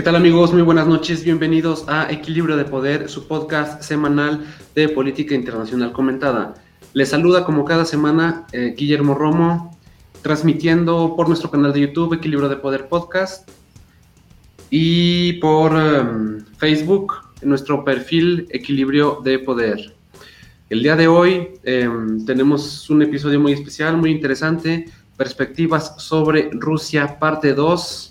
¿Qué tal amigos? Muy buenas noches. Bienvenidos a Equilibrio de Poder, su podcast semanal de política internacional comentada. Les saluda como cada semana eh, Guillermo Romo, transmitiendo por nuestro canal de YouTube Equilibrio de Poder Podcast y por em, Facebook nuestro perfil Equilibrio de Poder. El día de hoy em, tenemos un episodio muy especial, muy interesante, perspectivas sobre Rusia, parte 2,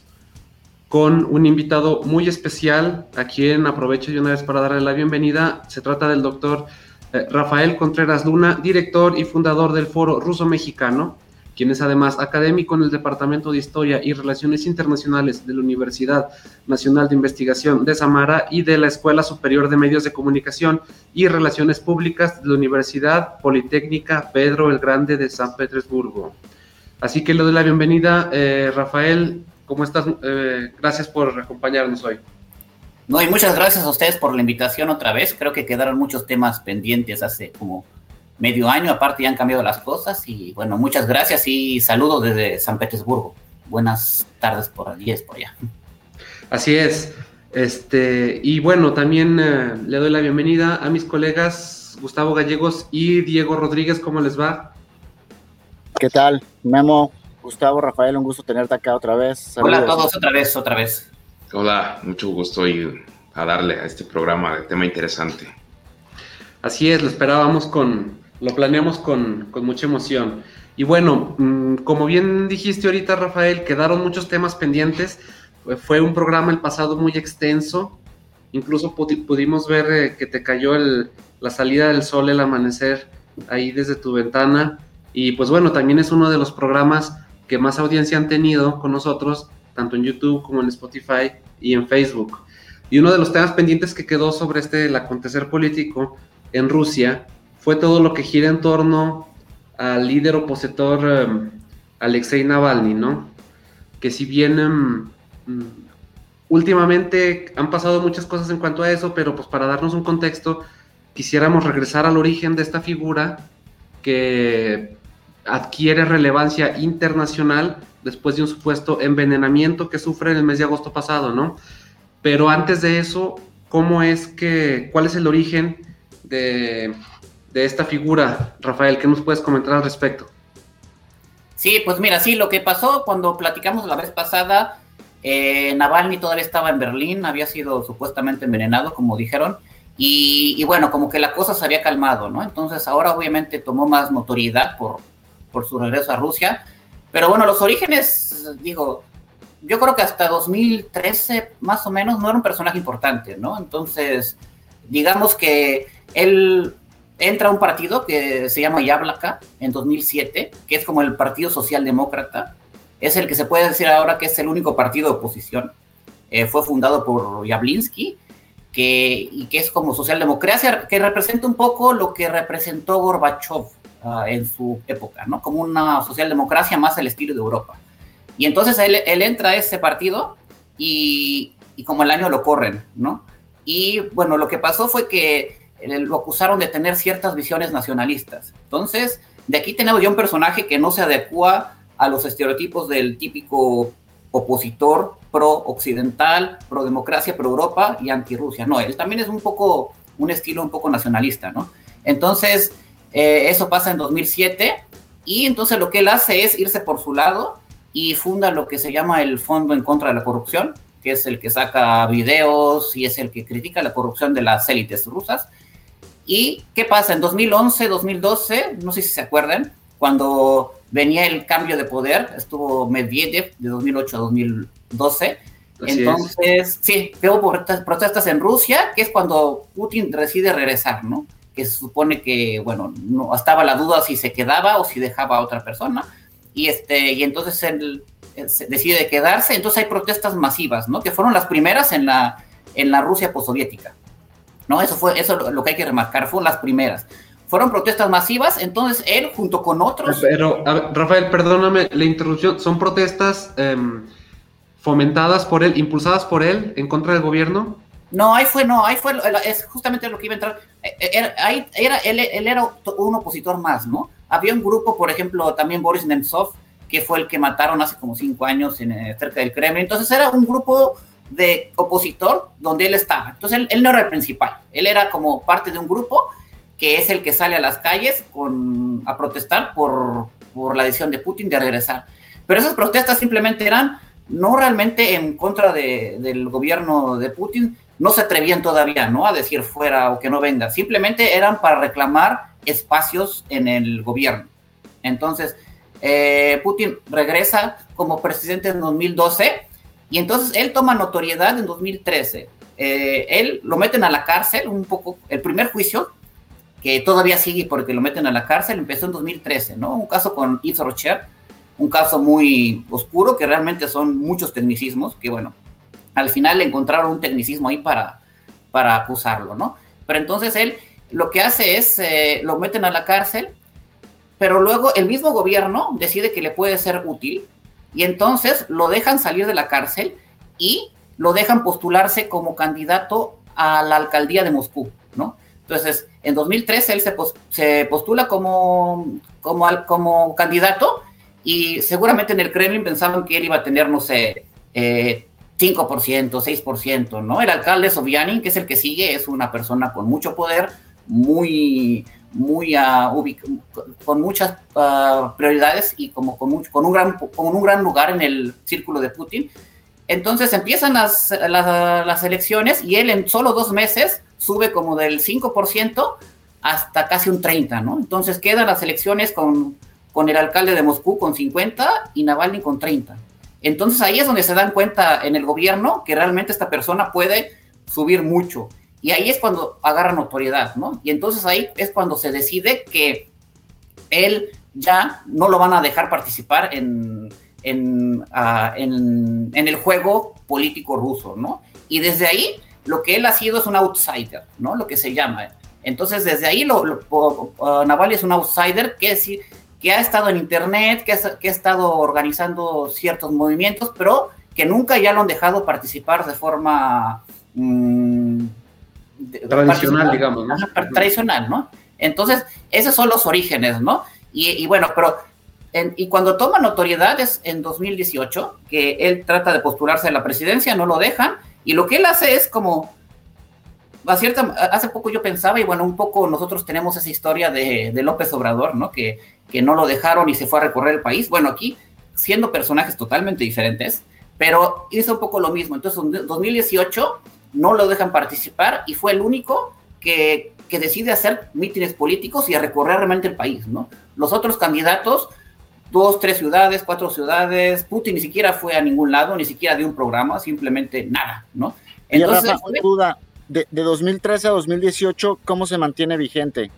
con un invitado muy especial, a quien aprovecho de una vez para darle la bienvenida. Se trata del doctor eh, Rafael Contreras Luna, director y fundador del Foro Ruso Mexicano, quien es además académico en el Departamento de Historia y Relaciones Internacionales de la Universidad Nacional de Investigación de Samara y de la Escuela Superior de Medios de Comunicación y Relaciones Públicas de la Universidad Politécnica Pedro el Grande de San Petersburgo. Así que le doy la bienvenida, eh, Rafael. ¿Cómo estás? Eh, gracias por acompañarnos hoy. No, y muchas gracias a ustedes por la invitación otra vez. Creo que quedaron muchos temas pendientes hace como medio año, aparte ya han cambiado las cosas y bueno, muchas gracias y saludos desde San Petersburgo. Buenas tardes por allí, es por allá. Así es. Este, y bueno, también eh, le doy la bienvenida a mis colegas Gustavo Gallegos y Diego Rodríguez, ¿cómo les va? ¿Qué tal? Memo, Gustavo, Rafael, un gusto tenerte acá otra vez. Hola a todos, otra vez, otra vez. Hola, mucho gusto y a darle a este programa de tema interesante. Así es, lo esperábamos con, lo planeamos con, mucha emoción. Y bueno, mm, como bien dijiste ahorita, Rafael, quedaron muchos temas pendientes. Fue un programa el pasado muy extenso. Incluso pudimos ver eh, que te cayó la salida del sol, el amanecer ahí desde tu ventana. Y pues bueno, también es uno de los programas que más audiencia han tenido con nosotros, tanto en YouTube como en Spotify y en Facebook. Y uno de los temas pendientes que quedó sobre este acontecer político en Rusia fue todo lo que gira en torno al líder opositor em, Alexei Navalny, ¿no? Que si bien em, mm, últimamente han pasado muchas cosas en cuanto a eso, pero pues para darnos un contexto, quisiéramos regresar al origen de esta figura que adquiere relevancia internacional después de un supuesto envenenamiento que sufre en el mes de agosto pasado, ¿no? Pero antes de eso, ¿cómo es que, cuál es el origen de de esta figura, Rafael, ¿qué nos puedes comentar al respecto? Sí, pues mira, sí, lo que pasó cuando platicamos la vez pasada, eh, Navalny todavía estaba en Berlín, había sido supuestamente envenenado, como dijeron, y, bueno, como que la cosa se había calmado, ¿no? Entonces ahora obviamente tomó más notoriedad por, por su regreso a Rusia, pero bueno, los orígenes, digo, yo creo que hasta 2013 más o menos no era un personaje importante, ¿no? Entonces, digamos que él entra un partido que se llma Yablaka en 2007, que es como el Partido Socialdemócrata. Es el que se puede decir ahora que es el único partido de oposición. Eh, fue fundado por Yablinsky, que, y que es como socialdemocracia, que representa un poco lo que representó Gorbachev ah, en su época, ¿no? Como una socialdemocracia más al estilo de Europa. Y entonces él, él entra a ese partido y, y como el año lo corren, ¿no? Y bueno, lo que pasó fue que lo acusaron de tener ciertas visiones nacionalistas. Entonces, de aquí tenemos ya un personaje que no se adecua a los estereotipos del típico opositor pro-occidental, pro-democracia, pro-Europa y anti-Rusia. No, él también es un poco, un estilo un poco nacionalista, ¿no? Entonces, eh, eso pasa en 2007 y entonces lo que él hace es irse por su lado y funda lo que se llama el Fondo en contra de la Corrupción, que es el que saca videos y es el que critica la corrupción de las élites rusas. ¿Y qué pasa? En 2011, 2012, no sé si se acuerdan, cuando venía el cambio de poder, estuvo Medvedev de 2008 a 2012. Entonces, sí, hubo protestas en Rusia, que es cuando Putin decide regresar, ¿no? Se supone que, bueno, no estaba la duda si se quedaba o si dejaba a otra persona. Y, este, y entonces él, decide quedarse. Entonces hay protestas masivas, ¿no? Que fueron las primeras en la, en la Rusia postsoviética. ¿no? Eso fue eso lo que hay que remarcar, fueron las primeras. Fueron protestas masivas, entonces él junto con otros... Pero, Rafael, perdóname la interrupción, ¿son protestas em, fomentadas por él, impulsadas por él en contra del gobierno? No, ahí fue, no, ahí fue, es justamente lo que iba a entrar. Eh, eh, ahí era, él, él, era un opositor más, ¿no? Había un grupo, por ejemplo, también Boris Nemtsov, que fue el que mataron hace como cinco años en, eh, cerca del Kremlin. Entonces era un grupo de opositor donde él estaba. Entonces él, no era el principal, él era como parte de un grupo que es el que sale a las calles con, a protestar por, por la decisión de Putin de regresar. Pero esas protestas simplemente eran no realmente en contra de, del gobierno de Putin, no se atrevían todavía, ¿no? A decir fuera o que no venga, simplemente eran para reclamar espacios en el gobierno. Entonces, eh, Putin regresa como presidente en 2012 y entonces él toma notoriedad en 2013. Eh, él lo meten a la cárcel un poco, el primer juicio, que todavía sigue porque lo meten a la cárcel, empezó en 2013, ¿no? Un caso con Yves Rocher, un caso muy oscuro, que realmente son muchos tecnicismos, que bueno, al final encontraron un tecnicismo ahí para, para acusarlo, ¿no? Pero entonces él lo que hace es, eh, lo meten a la cárcel, pero luego el mismo gobierno decide que le puede ser útil y entonces lo dejan salir de la cárcel y lo dejan postularse como candidato a la alcaldía de Moscú, ¿no? Entonces, en 2013 él se, postula como, como, como candidato y seguramente en el Kremlin pensaban que él iba a tener, no sé, eh, 5%, 6%, ¿no? El alcalde Sobyanin, que es el que sigue, es una persona con mucho poder, muy, muy uh, con muchas uh, prioridades y como con, con, un gran, con un gran lugar en el círculo de Putin. Entonces empiezan las, las, las, elecciones y él en solo dos meses sube como del 5% hasta casi un 30%, ¿no? Entonces quedan las elecciones con, con el alcalde de Moscú con 50 y Navalny con 30. Entonces ahí es donde se dan cuenta en el gobierno que realmente esta persona puede subir mucho. Y ahí es cuando agarra notoriedad, ¿no? Y entonces ahí es cuando se decide que él ya no lo van a dejar participar en, en, ah, en, el juego político ruso, ¿no? Y desde ahí lo que él ha sido es un outsider, ¿no? Lo que se llama. Entonces desde ahí lo, uh, Navalny es un outsider que, sí, que ha estado en internet, que ha, que ha estado organizando ciertos movimientos, pero que nunca ya lo han dejado participar de forma... Mm, tradicional, digamos, ¿no? Tradicional, ¿no? Entonces, esos son los orígenes, ¿no? Y, bueno, pero, y cuando toma notoriedad es en 2018, que él trata de postularse a la presidencia, no lo dejan, y lo que él hace es como, a cierta, hace poco yo pensaba, y bueno, un poco nosotros tenemos esa historia de, de López Obrador, ¿no? Que, que no lo dejaron y se fue a recorrer el país. Bueno, aquí, siendo personajes totalmente diferentes, pero hizo un poco lo mismo. Entonces, en 2018 no lo dejan participar y fue el único que, que decide hacer mítines políticos y a recorrer realmente el país, ¿no? Los otros candidatos, dos, tres ciudades, cuatro ciudades, Putin ni siquiera fue a ningún lado, ni siquiera dio un programa, simplemente nada, ¿no? Entonces, y duda, de, de 2013 a 2018, ¿cómo se mantiene vigente?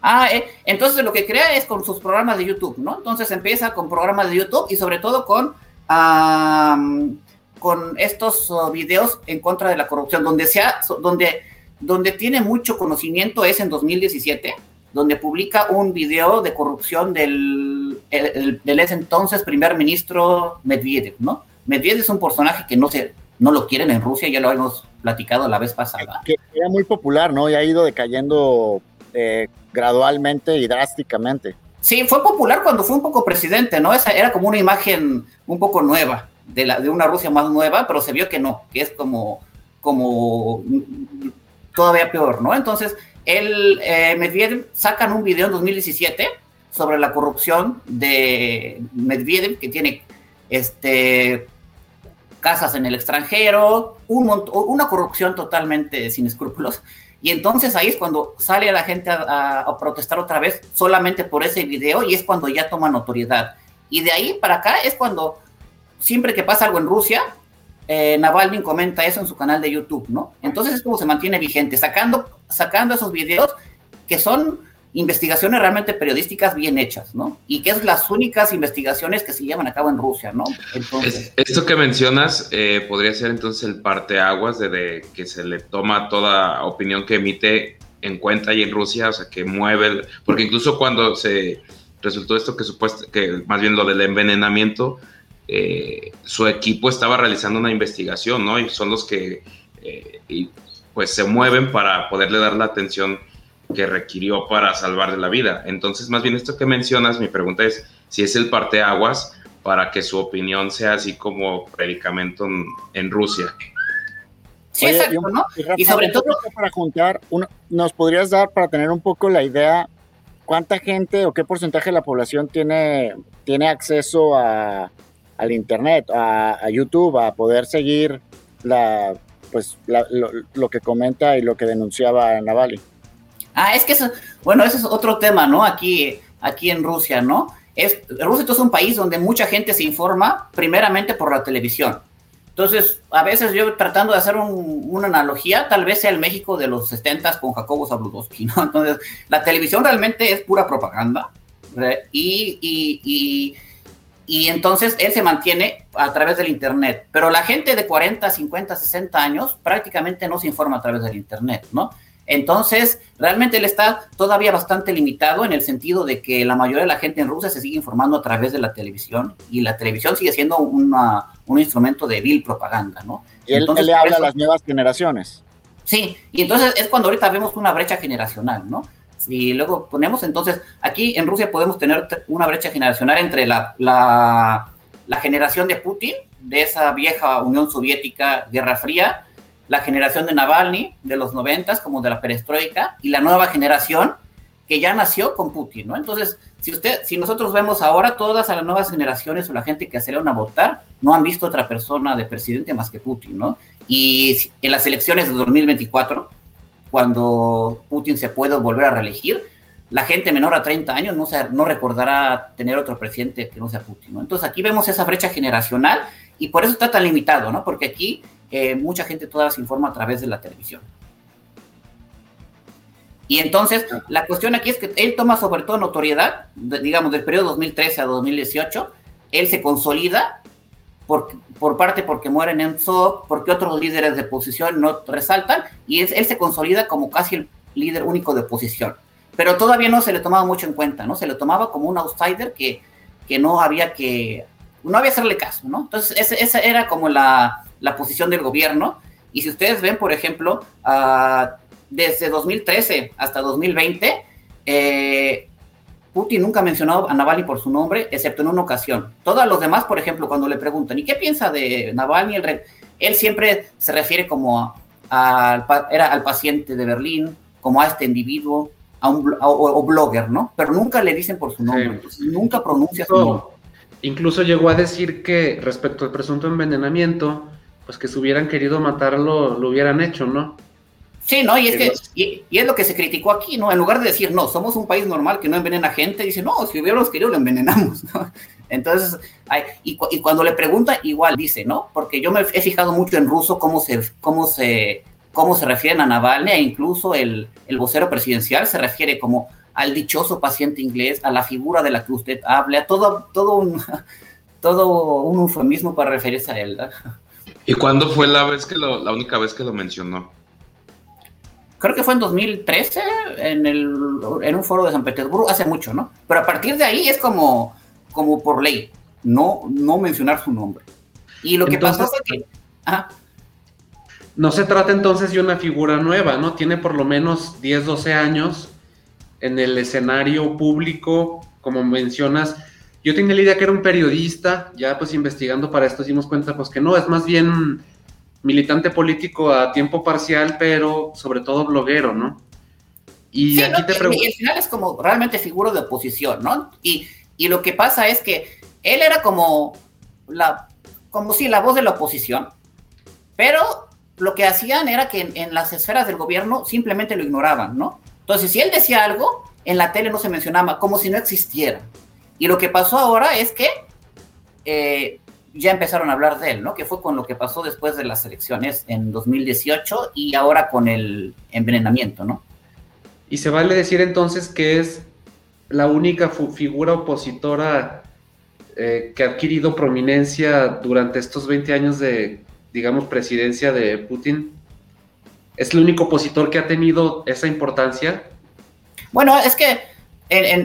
Ah, eh, entonces lo que crea es con sus programas de YouTube, ¿no? Entonces empieza con programas de YouTube y sobre todo con con estos uh, videos en contra de la corrupción, donde, sea, donde, donde tiene mucho conocimiento es en 2017, donde publica un video de corrupción del, del ese entonces primer ministro Medvedev, ¿no? Medvedev es un personaje que no, se, no lo quieren en Rusia, ya lo hemos platicado la vez pasada. Que era muy popular, ¿no? Y ha ido decayendo eh, gradualmente y drásticamente. Sí, fue popular cuando fue un poco presidente, ¿no? Esa era como una imagen un poco nueva de, la, de una Rusia más nueva, pero se vio que no, que es como, como todavía peor, ¿no? Entonces, el eh, Medvedev sacan un video en 2017 sobre la corrupción de Medvedev, que tiene este, casas en el extranjero, un una corrupción totalmente sin escrúpulos. Y entonces ahí es cuando sale la gente a, a, protestar otra vez solamente por ese video y es cuando ya toma notoriedad. Y de ahí para acá es cuando siempre que pasa algo en Rusia, eh, Navalny comenta eso en su canal de YouTube, ¿no? Entonces es como se mantiene vigente, sacando, sacando esos videos que son investigaciones realmente periodísticas bien hechas, ¿no? Y que es las únicas investigaciones que se llevan a cabo en Rusia, ¿no? Entonces, esto que mencionas eh, podría ser entonces el parteaguas de, de que se le toma toda opinión que emite en cuenta ahí en Rusia, o sea, que mueve, porque incluso cuando se resultó esto que supuesto, que más bien lo del envenenamiento, eh, su equipo estaba realizando una investigación, ¿no? Y son los que eh, y pues se mueven para poderle dar la atención que requirió para salvarle la vida. Entonces, más bien esto que mencionas, mi pregunta es si es el parteaguas para que su opinión sea así como predicamento en, Rusia. Sí, exacto, ¿no? Y, sobre todo para juntar, nos podrías dar para tener un poco la idea cuánta gente o qué porcentaje de la población tiene, tiene acceso a, al internet, a, YouTube, a poder seguir la, pues, lo, que comenta y lo que denunciaba Navalny. Ah, es que eso, bueno, ese es otro tema, ¿no? Aquí, aquí en Rusia, ¿no? Es, Rusia es un país donde mucha gente se informa primeramente por la televisión. Entonces, a veces yo tratando de hacer una analogía, tal vez sea el México de los 70 con Jacobo Zabludowski, ¿no? Entonces, la televisión realmente es pura propaganda y, y, y, entonces él se mantiene a través del Internet, pero la gente de 40, 50, 60 años prácticamente no se informa a través del Internet, ¿no? Entonces, realmente él está todavía bastante limitado en el sentido de que la mayoría de la gente en Rusia se sigue informando a través de la televisión y la televisión sigue siendo una, un instrumento de vil propaganda, ¿no? Y él, le habla a las nuevas generaciones. Sí, y entonces es cuando ahorita vemos una brecha generacional, ¿no? Y luego ponemos entonces, aquí en Rusia podemos tener una brecha generacional entre la, la, la generación de Putin, de esa vieja Unión Soviética, Guerra Fría, la generación de Navalny de los noventas, como de la perestroika, y la nueva generación que ya nació con Putin, ¿no? Entonces, si usted, si nosotros vemos ahora todas las nuevas generaciones o la gente que salieron a votar, no han visto otra persona de presidente más que Putin, ¿no? Y en las elecciones de 2024, cuando Putin se pueda volver a reelegir, la gente menor a 30 años no, se, no recordará tener otro presidente que no sea Putin, ¿no? Entonces aquí vemos esa brecha generacional y por eso está tan limitado, ¿no? Porque aquí eh, mucha gente todavía se informa a través de la televisión. Y entonces, la cuestión aquí es que él toma sobre todo notoriedad, digamos, del periodo 2013 a 2018, él se consolida por, por parte porque muere Nemtsov, porque otros líderes de oposición no resaltan, y él se consolida como casi el líder único de oposición. Pero todavía no se le tomaba mucho en cuenta, ¿no? Se le tomaba como un outsider que, que no había que, no había hacerle caso, ¿no? Entonces, esa era como la, la posición del gobierno. Y si ustedes ven, por ejemplo, uh, desde 2013 hasta 2020, eh, Putin nunca ha mencionado a Navalny por su nombre, excepto en una ocasión. Todos los demás, por ejemplo, cuando le preguntan, ¿y qué piensa de Navalny? El él siempre se refiere como al, era al paciente de Berlín, como a este individuo, a un o, blogger, ¿no? Pero nunca le dicen por su nombre, nunca pronuncia su nombre. Incluso llegó a decir que respecto al presunto envenenamiento, pues que si hubieran querido matarlo, lo hubieran hecho, ¿no? Sí, ¿no? Y es, que, y, es lo que se criticó aquí, ¿no? En lugar de decir, no, somos un país normal que no envenena gente, dice, no, si hubiéramos querido lo envenenamos, ¿no? Entonces, y, y, cuando le pregunta, igual dice, ¿no? Porque yo me he fijado mucho en ruso cómo se, cómo se, cómo se refieren a Navalny, e incluso el, el vocero presidencial se refiere como al dichoso paciente inglés, a la figura de la que usted habla, todo, todo, un, todo un eufemismo para referirse a él, ¿no? ¿Y cuándo fue la vez que lo, la única vez que lo mencionó? creo que fue en 2013, en, el, en un foro de San Petersburgo, hace mucho, ¿no? Pero a partir de ahí es como, como por ley, no, no mencionar su nombre. Y lo que pasó fue que... No se trata entonces de una figura nueva, ¿no? Tiene por lo menos 10, 12 años en el escenario público, como mencionas. Yo tenía la idea que era un periodista, ya pues investigando para esto dimos cuenta pues que no, es más bien militante político a tiempo parcial, pero sobre todo bloguero, ¿no? Y aquí te pregunto. Y al final es como realmente figura de oposición, ¿no? Y, y, lo que pasa es que él era como la, como si la voz de la oposición, pero lo que hacían era que en, las esferas del gobierno simplemente lo ignoraban, ¿no? Entonces, si él decía algo, en la tele no se mencionaba, como si no existiera. Y lo que pasó ahora es que eh, ya empezaron a hablar de él, ¿no? Que fue con lo que pasó después de las elecciones en 2018 y ahora con el envenenamiento, ¿no? Y se vale decir entonces que es la única figura opositora eh, que ha adquirido prominencia durante estos 20 años de, digamos, presidencia de Putin. ¿Es el único opositor que ha tenido esa importancia? Bueno, es que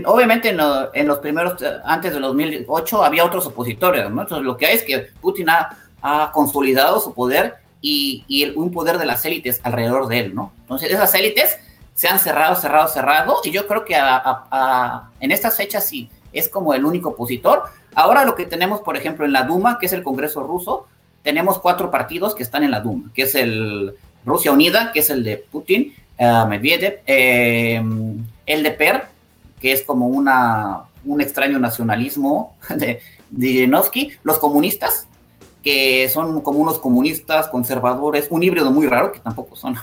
obviamente en, los primeros, antes de 2008, había otros opositores, ¿no? Entonces, lo que hay es que Putin ha, consolidado su poder y, un poder de las élites alrededor de él, ¿no? Entonces, esas élites se han cerrado, cerrado, cerrado, y yo creo que en estas fechas sí, es como el único opositor. Ahora lo que tenemos, por ejemplo, en la Duma, que es el Congreso ruso, tenemos cuatro partidos que están en la Duma, que es el Rusia Unida, que es el de Putin, uh, Medvedev, eh, el de PER, que es como una, un extraño nacionalismo de, de los comunistas, que son como unos comunistas conservadores, un híbrido muy raro, que tampoco son,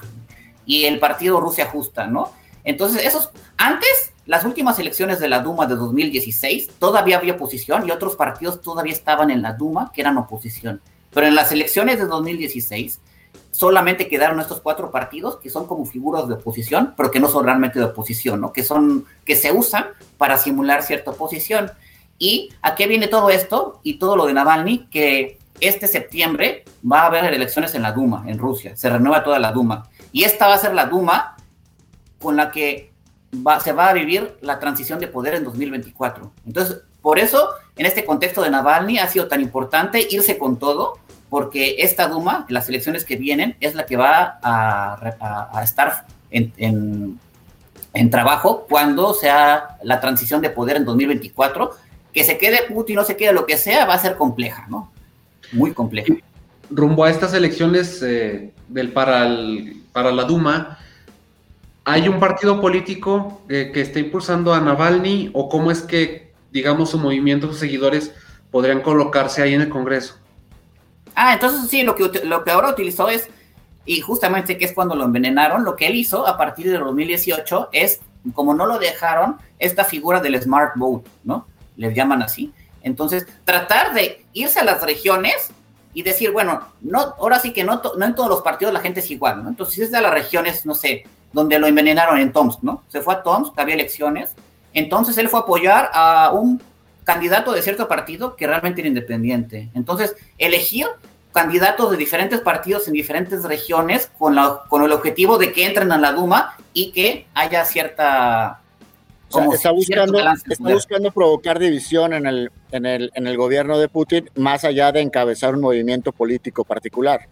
y el partido Rusia Justa, ¿no? Entonces, esos, antes, las últimas elecciones de la Duma de 2016, todavía había oposición y otros partidos todavía estaban en la Duma que eran oposición. Pero en las elecciones de 2016, solamente quedaron estos cuatro partidos que son como figuras de oposición, pero que no son realmente de oposición, ¿no? Que son, que se usan para simular cierta oposición. ¿Y a qué viene todo esto? Y todo lo de Navalny, que este septiembre va a haber elecciones en la Duma, en Rusia, se renueva toda la Duma. Y esta va a ser la Duma con la que se va a vivir la transición de poder en 2024. Entonces, por eso, en este contexto de Navalny, ha sido tan importante irse con todo, porque esta Duma, las elecciones que vienen, es la que va a, estar en, en, trabajo cuando sea la transición de poder en 2024. Que se quede Putin o se quede lo que sea, va a ser compleja, ¿no? Muy compleja. Rumbo a estas elecciones eh, del para, para la Duma, ¿Hay un partido político eh, que esté impulsando a Navalny o cómo es que, digamos, su movimiento, sus seguidores podrían colocarse ahí en el Congreso? Ah, entonces sí, lo que, ahora utilizó es, y justamente que es cuando lo envenenaron, lo que él hizo a partir de 2018 es, como no lo dejaron, esta figura del smart vote, ¿no? Les llaman así. Entonces, tratar de irse a las regiones y decir, bueno, no, ahora sí que no, no en todos los partidos la gente es igual, ¿no? Entonces, si es de las regiones, no sé, donde lo envenenaron en Tomsk, ¿no? Se fue a Tomsk, había elecciones, entonces él fue a apoyar a un candidato de cierto partido que realmente era independiente. Entonces, elegir candidatos de diferentes partidos en diferentes regiones con, la, con el objetivo de que entren a la Duma y que haya cierta... está, buscando, está buscando provocar división en el, en, el, en el gobierno de Putin más allá de encabezar un movimiento político particular.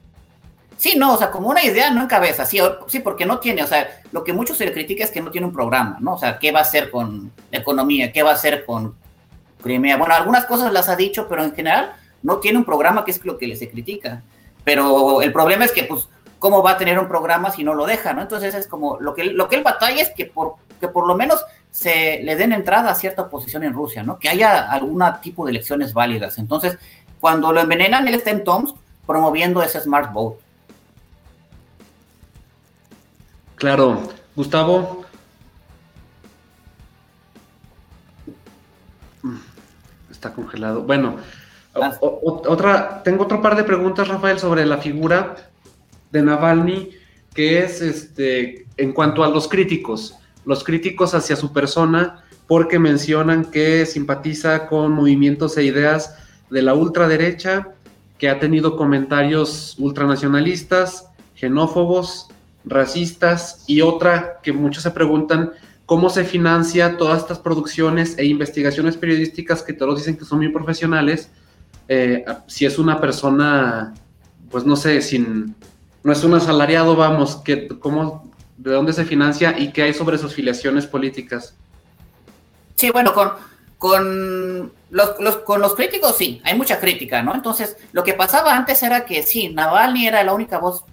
Sí, no, o sea, como una idea no encabeza, sí, sí, porque no tiene, o sea, lo que mucho se le critica es que no tiene un programa, ¿no? O sea, ¿qué va a hacer con la economía? ¿Qué va a hacer con Crimea? Bueno, algunas cosas las ha dicho, pero en general no tiene un programa que es lo que se critica. Pero el problema es que, pues, ¿cómo va a tener un programa si no lo deja, no? Entonces es como, lo que, lo que él batalla es que por, que por lo menos se le den entrada a cierta oposición en Rusia, ¿no? Que haya algún tipo de elecciones válidas. Entonces, cuando lo envenenan, él está en Tomsk promoviendo ese smart vote. Claro, Gustavo. Está congelado. Bueno, otra, tengo otro par de preguntas, Rafael, sobre la figura de Navalny, que es este, en cuanto a los críticos, los críticos hacia su persona, porque mencionan que simpatiza con movimientos e ideas de la ultraderecha, que ha tenido comentarios ultranacionalistas, xenófobos, racistas y otra que muchos se preguntan cómo se financia todas estas producciones e investigaciones periodísticas que todos dicen que son muy profesionales, eh, si es una persona, pues no sé, sin, no es un asalariado, vamos, que, cómo, de dónde se financia y qué hay sobre sus filiaciones políticas. Sí, bueno, con, con los, con los críticos sí, hay mucha crítica, ¿no? Entonces, lo que pasaba antes era que sí, Navalny era la única voz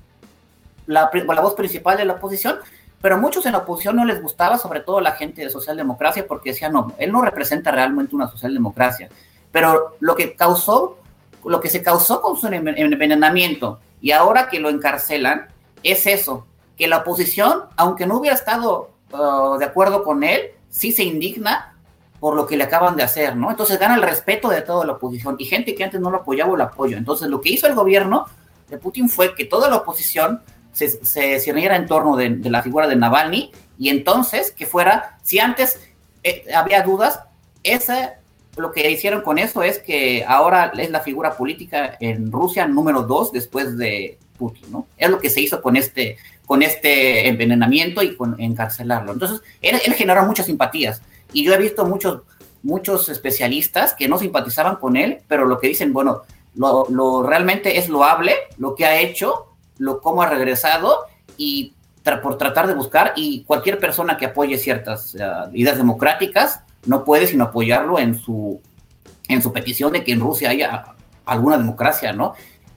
la, voz principal de la oposición, pero a muchos en la oposición no les gustaba, sobre todo la gente de socialdemocracia, porque decían, no, él no representa realmente una socialdemocracia. Pero lo que causó, lo que se causó con su envenenamiento y ahora que lo encarcelan, es eso, que la oposición, aunque no hubiera estado uh, de acuerdo con él, sí se indigna por lo que le acaban de hacer, ¿no? Entonces gana el respeto de toda la oposición y gente que antes no lo apoyaba lo apoyo. Entonces lo que hizo el gobierno de Putin fue que toda la oposición se, se en torno de, la figura de Navalny y entonces que fuera, si antes eh, había dudas, ese, lo que hicieron con eso es que ahora es la figura política en Rusia número dos después de Putin, ¿no? Es lo que se hizo con este, con este envenenamiento y con encarcelarlo. Entonces, él, generó muchas simpatías y yo he visto muchos, muchos especialistas que no simpatizaban con él, pero lo que dicen, bueno, lo, lo realmente es loable lo que ha hecho lo cómo ha regresado y por tratar de buscar y cualquier persona que apoye ciertas eh, ideas democráticas no puede sino apoyarlo en su en su petición de que en Rusia haya alguna democracia, ¿no?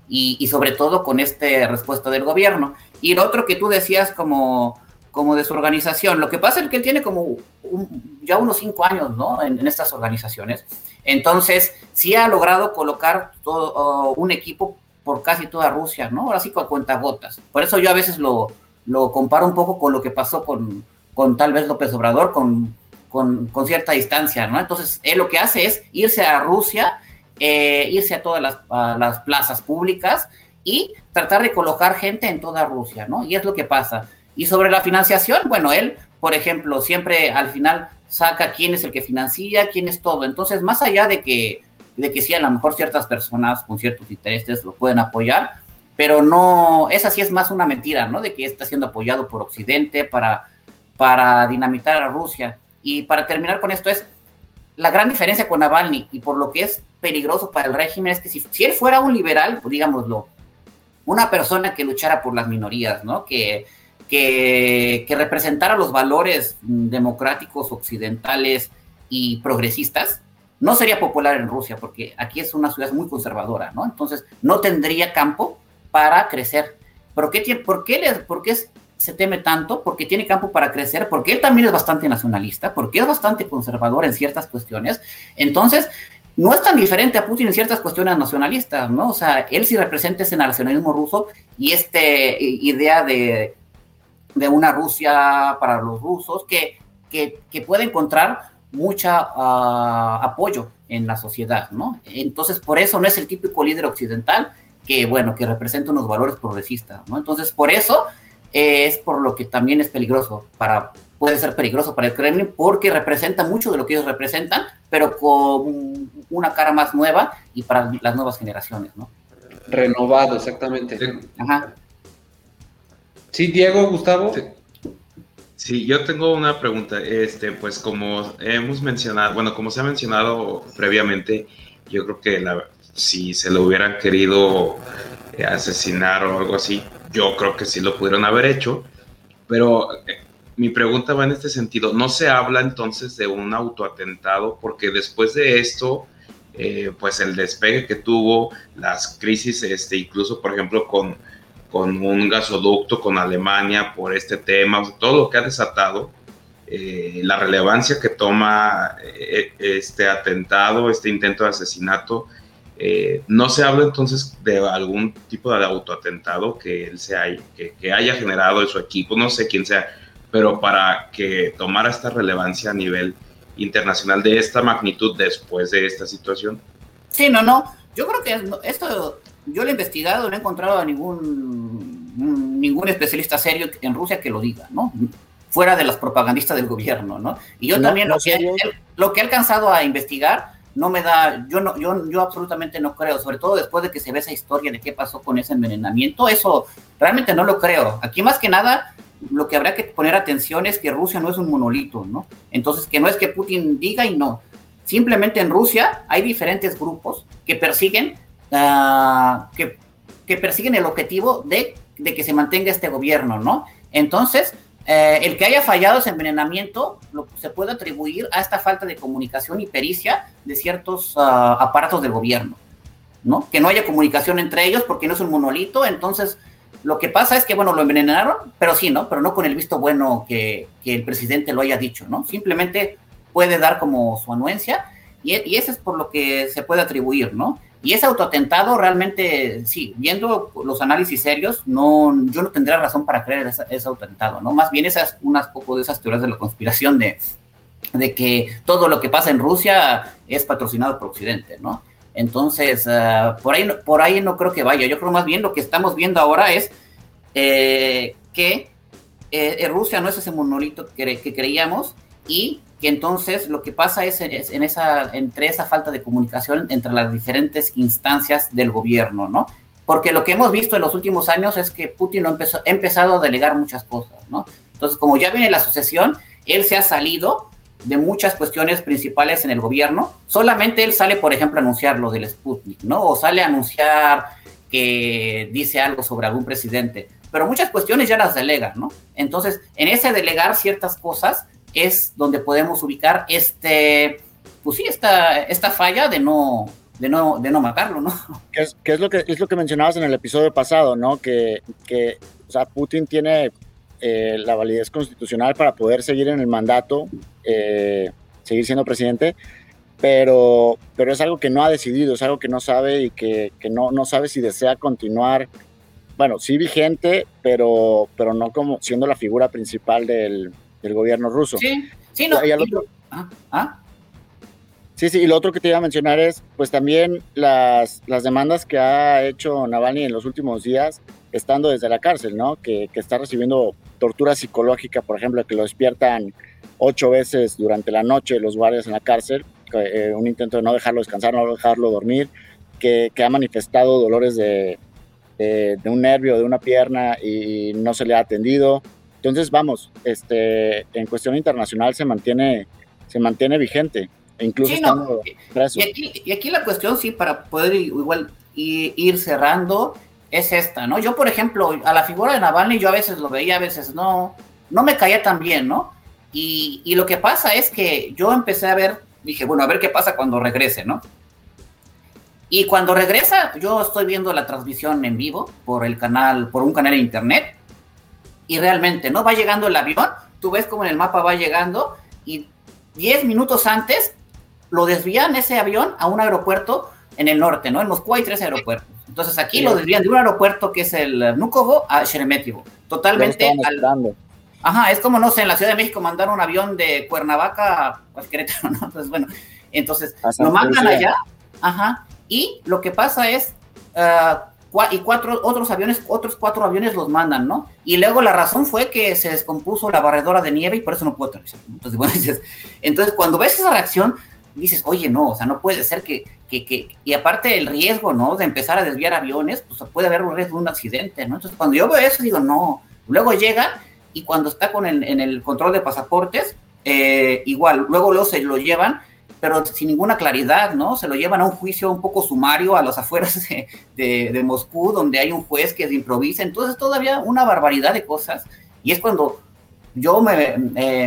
y, sobre todo con esta respuesta del gobierno. Y lo otro que tú decías como, como de su organización, lo que pasa es que él tiene como ya unos cinco años ¿no? en, estas organizaciones, entonces sí ha logrado colocar todo, un equipo por casi toda Rusia, ¿no? Ahora sí con cuentagotas. Por eso yo a veces lo, lo comparo un poco con lo que pasó con, con tal vez López Obrador, con, con, con, cierta distancia, ¿no? Entonces, él lo que hace es irse a Rusia eh, irse a todas las, plazas públicas y tratar de colocar gente en toda Rusia, ¿no? Y es lo que pasa. Y sobre la financiación, bueno, él, por ejemplo, siempre al final saca quién es el que financia, quién es todo. Entonces, más allá de que, de que sí, a lo mejor ciertas personas con ciertos intereses lo pueden apoyar, pero no, esa sí es más una mentira, ¿no? De que está siendo apoyado por Occidente para, para dinamitar a Rusia. Y para terminar con esto es, la gran diferencia con Navalny y por lo que es peligroso para el régimen es que si, si él fuera un liberal, pues digámoslo, una persona que luchara por las minorías, ¿no? Que, que, que representara los valores democráticos occidentales y progresistas, no sería popular en Rusia, porque aquí es una ciudad muy conservadora, ¿no? Entonces, no tendría campo para crecer. ¿Por qué, por qué, por qué se teme tanto porque tiene campo para crecer, porque él también es bastante nacionalista, porque es bastante conservador en ciertas cuestiones. Entonces, no es tan diferente a Putin en ciertas cuestiones nacionalistas, ¿no? O sea, él sí representa ese nacionalismo ruso y esta idea de, de, una Rusia para los rusos que, que puede encontrar mucha uh, apoyo en la sociedad, ¿no? Entonces, por eso no es el típico líder occidental que, bueno, que representa unos valores progresistas, ¿no? Entonces, por eso es por lo que también es peligroso para puede ser peligroso para el Kremlin porque representa mucho de lo que ellos representan, pero con una cara más nueva y para las nuevas generaciones, ¿no? Renovado, exactamente. Sí. Ajá. Sí, Diego, Gustavo. Sí. Yo tengo una pregunta. Este, pues como hemos mencionado, bueno, como se ha mencionado previamente, yo creo que la, si se lo hubieran querido eh, asesinar o algo así, yo creo que sí lo pudieron haber hecho, pero eh, mi pregunta va en este sentido. ¿No se habla entonces de un autoatentado? Porque después de esto, eh, pues el despegue que tuvo, las crisis, este, incluso por ejemplo con, con un gasoducto con Alemania por este tema, todo lo que ha desatado, eh, la relevancia que toma este atentado, este intento de asesinato, eh, no se habla entonces de algún tipo de autoatentado que él se haya, que, haya generado en su equipo, no sé quién sea, pero para que tomara esta relevancia a nivel internacional de esta magnitud después de esta situación. Sí, no, no. Yo creo que esto, yo lo he investigado, no he encontrado a ningún, ningún especialista serio en Rusia que lo diga, ¿no? Fuera de los propagandistas del gobierno, ¿no? Y yo también lo, que, lo que he alcanzado a investigar no me da, yo no, yo, yo absolutamente no creo, sobre todo después de que se ve esa historia de qué pasó con ese envenenamiento, eso realmente no lo creo. Aquí más que nada, lo que habrá que poner atención es que Rusia no es un monolito, ¿no? Entonces, que no es que Putin diga y no. Simplemente en Rusia hay diferentes grupos que persiguen, uh, que, persiguen el objetivo de, que se mantenga este gobierno, ¿no? Entonces, eh, el que haya fallado ese envenenamiento se puede atribuir a esta falta de comunicación y pericia de ciertos ah, aparatos del gobierno, ¿no? Que no haya comunicación entre ellos porque no es un monolito, entonces lo que pasa es que, bueno, lo envenenaron, pero sí, ¿no? Pero no con el visto bueno que, que el presidente lo haya dicho, ¿no? Simplemente puede dar como su anuencia y, y eso es por lo que se puede atribuir, ¿no? Y ese autoatentado realmente, sí, viendo los análisis serios, no, yo no tendría razón para creer ese, ese autoatentado, ¿no? Más bien esas, unas poco de esas teorías de la conspiración de, de que todo lo que pasa en Rusia es patrocinado por Occidente, ¿no? Entonces, uh, por, ahí, por ahí no creo que vaya. Yo creo más bien lo que estamos viendo ahora es eh, que eh, Rusia no es ese monolito que, que creíamos y que entonces lo que pasa es, en esa, entre esa falta de comunicación entre las diferentes instancias del gobierno, ¿no? Porque lo que hemos visto en los últimos años es que Putin ha empezado a delegar muchas cosas, ¿no? Entonces, como ya viene la sucesión, él se ha salido de muchas cuestiones principales en el gobierno. Solamente él sale, por ejemplo, a anunciar lo del Sputnik, ¿no? O sale a anunciar que dice algo sobre algún presidente. Pero muchas cuestiones ya las delega, ¿no? Entonces, en ese delegar ciertas cosas, es donde podemos ubicar este, pues sí, esta, esta falla de no, de no, de no matarlo, ¿no? ¿Qué es, es, lo que, es lo que mencionabas en el episodio pasado, ¿no? Que, que o sea, Putin tiene eh, la validez constitucional para poder seguir en el mandato, eh, seguir siendo presidente, pero, pero es algo que no ha decidido, es algo que no sabe y que, que no, no sabe si desea continuar, bueno, sí vigente, pero, pero no como siendo la figura principal del, del gobierno ruso. Sí, sí, no. ¿Ah? ¿Ah? Sí, sí, y lo otro que te iba a mencionar es, pues también las, las demandas que ha hecho Navalny en los últimos días, estando desde la cárcel, ¿no? Que, que está recibiendo tortura psicológica, por ejemplo, que lo despiertan ocho veces durante la noche los guardias en la cárcel, eh, un intento de no dejarlo descansar, no dejarlo dormir, que, que ha manifestado dolores de, de, de, un nervio, de una pierna y no se le ha atendido. Entonces, vamos, este, en cuestión internacional se mantiene, se mantiene vigente. E incluso sí, no. y, aquí, y, aquí, la cuestión, sí, para poder igual ir cerrando, es esta, ¿no? Yo, por ejemplo, a la figura de Navalny yo a veces lo veía, a veces no, no me caía tan bien, ¿no? Y, y lo que pasa es que yo empecé a ver, dije, bueno, a ver qué pasa cuando regrese, ¿no? Y cuando regresa, yo estoy viendo la transmisión en vivo por el canal, por un canal de internet, y realmente, ¿no? Va llegando el avión, tú ves como en el mapa va llegando, y 10 minutos antes lo desvían ese avión a un aeropuerto en el norte, ¿no? En Moscú hay tres aeropuertos. Entonces aquí sí. lo desvían de un aeropuerto que es el Nukovo a Sheremetyevo. Totalmente al... Ajá, es como, no sé, en la Ciudad de México mandar un avión de Cuernavaca a pues, Querétaro, ¿no? Entonces, bueno, entonces lo mandan allá, ajá, y lo que pasa es, uh, y cuatro otros aviones, otros cuatro aviones los mandan, ¿no? Y luego la razón fue que se descompuso la barredora de nieve y por eso no pudo aterrizar. Entonces, bueno, dices, entonces cuando ves esa reacción, dices, oye, no, o sea, no puede ser que, que, que, y aparte el riesgo, ¿no? De empezar a desviar aviones, pues puede haber un riesgo de un accidente, ¿no? Entonces, cuando yo veo eso, digo, no. Luego llega y cuando está con el, en el control de pasaportes, eh, igual, luego, luego se lo llevan, pero sin ninguna claridad, ¿no? Se lo llevan a un juicio un poco sumario a las afueras de, de, de Moscú, donde hay un juez que se improvisa, entonces todavía una barbaridad de cosas, y es cuando yo me,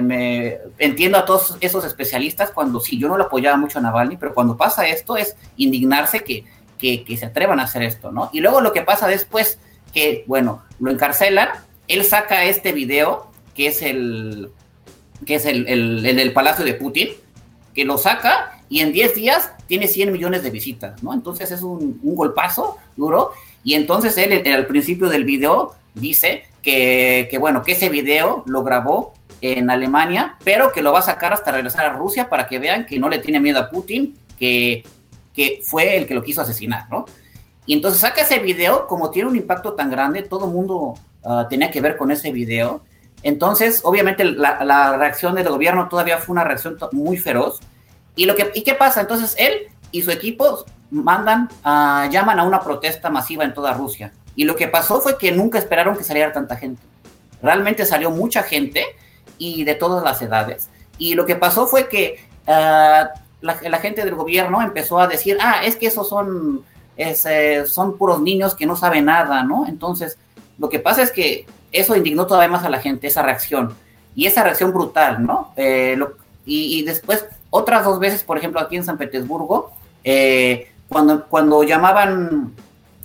me, entiendo a todos esos especialistas cuando sí, yo no lo apoyaba mucho a Navalny, pero cuando pasa esto es indignarse que, que, que, se atrevan a hacer esto, ¿no? Y luego lo que pasa después, que, bueno, lo encarcelan, él saca este video, que es el, que es el, el, el del Palacio de Putin, que lo saca y en 10 días tiene 100 millones de visitas, ¿no? Entonces es un, golpazo duro. Y entonces él, al principio del video, dice que, que, bueno, que ese video lo grabó en Alemania, pero que lo va a sacar hasta regresar a Rusia para que vean que no le tiene miedo a Putin, que, que fue el que lo quiso asesinar, ¿no? Y entonces saca ese video, como tiene un impacto tan grande, todo el mundo uh, tenía que ver con ese video. Entonces, obviamente, la, reacción del gobierno todavía fue una reacción muy feroz. ¿Y, lo que, ¿y qué pasa? Entonces, él y su equipo mandan, uh, llaman a una protesta masiva en toda Rusia. Y lo que pasó fue que nunca esperaron que saliera tanta gente. Realmente salió mucha gente y de todas las edades. Y lo que pasó fue que uh, la, gente del gobierno empezó a decir, ah, es que esos son, eh, son puros niños que no saben nada, ¿no? Entonces, lo que pasa es que eso indignó todavía más a la gente, esa reacción. Y esa reacción brutal, ¿no? Eh, y, después, otras dos veces, por ejemplo, aquí en San Petersburgo, eh, cuando, cuando llamaban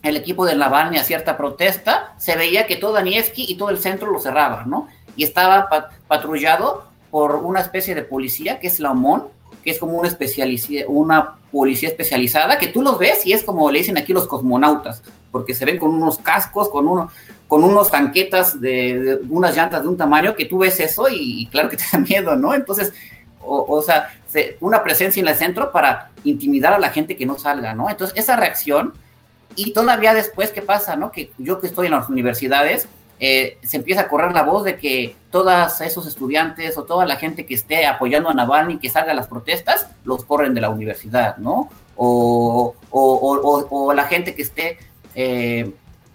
el equipo de Navalny a cierta protesta, se veía que todo Danievsky y todo el centro lo cerraba, ¿no? Y estaba pat patrullado por una especie de policía que es la OMON, que es como una, una policía especializada, que tú los ves y es como le dicen aquí los cosmonautas, porque se ven con unos cascos, con, uno, con unos tanquetas de, de, unas llantas de un tamaño que tú ves eso y, y claro que te da miedo, ¿no? Entonces, o, o sea, se, una presencia en el centro para intimidar a la gente que no salga, ¿no? Entonces, esa reacción y todavía después, ¿qué pasa? No? Que yo que estoy en las universidades, eh, se empieza a correr la voz de que todos esos estudiantes o toda la gente que esté apoyando a Navalny, que salga a las protestas, los corren de la universidad, ¿no? O, o, o, o la gente que esté eh,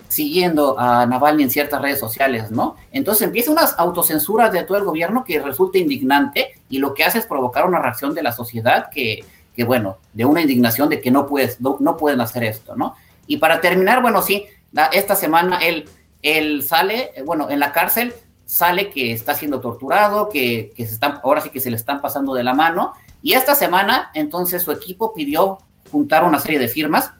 siguiendo a Navalny en ciertas redes sociales, ¿no? Entonces empieza unas autocensuras de todo el gobierno que resulta indignante y lo que hace es provocar una reacción de la sociedad que, que bueno, de una indignación de que no, puedes, no, pueden hacer esto, ¿no? Y para terminar, bueno, sí, esta semana él, él sale, bueno, en la cárcel sale que está siendo torturado, que, que se están, ahora sí que se le están pasando de la mano. Y esta semana, entonces, su equipo pidió juntar una serie de firmas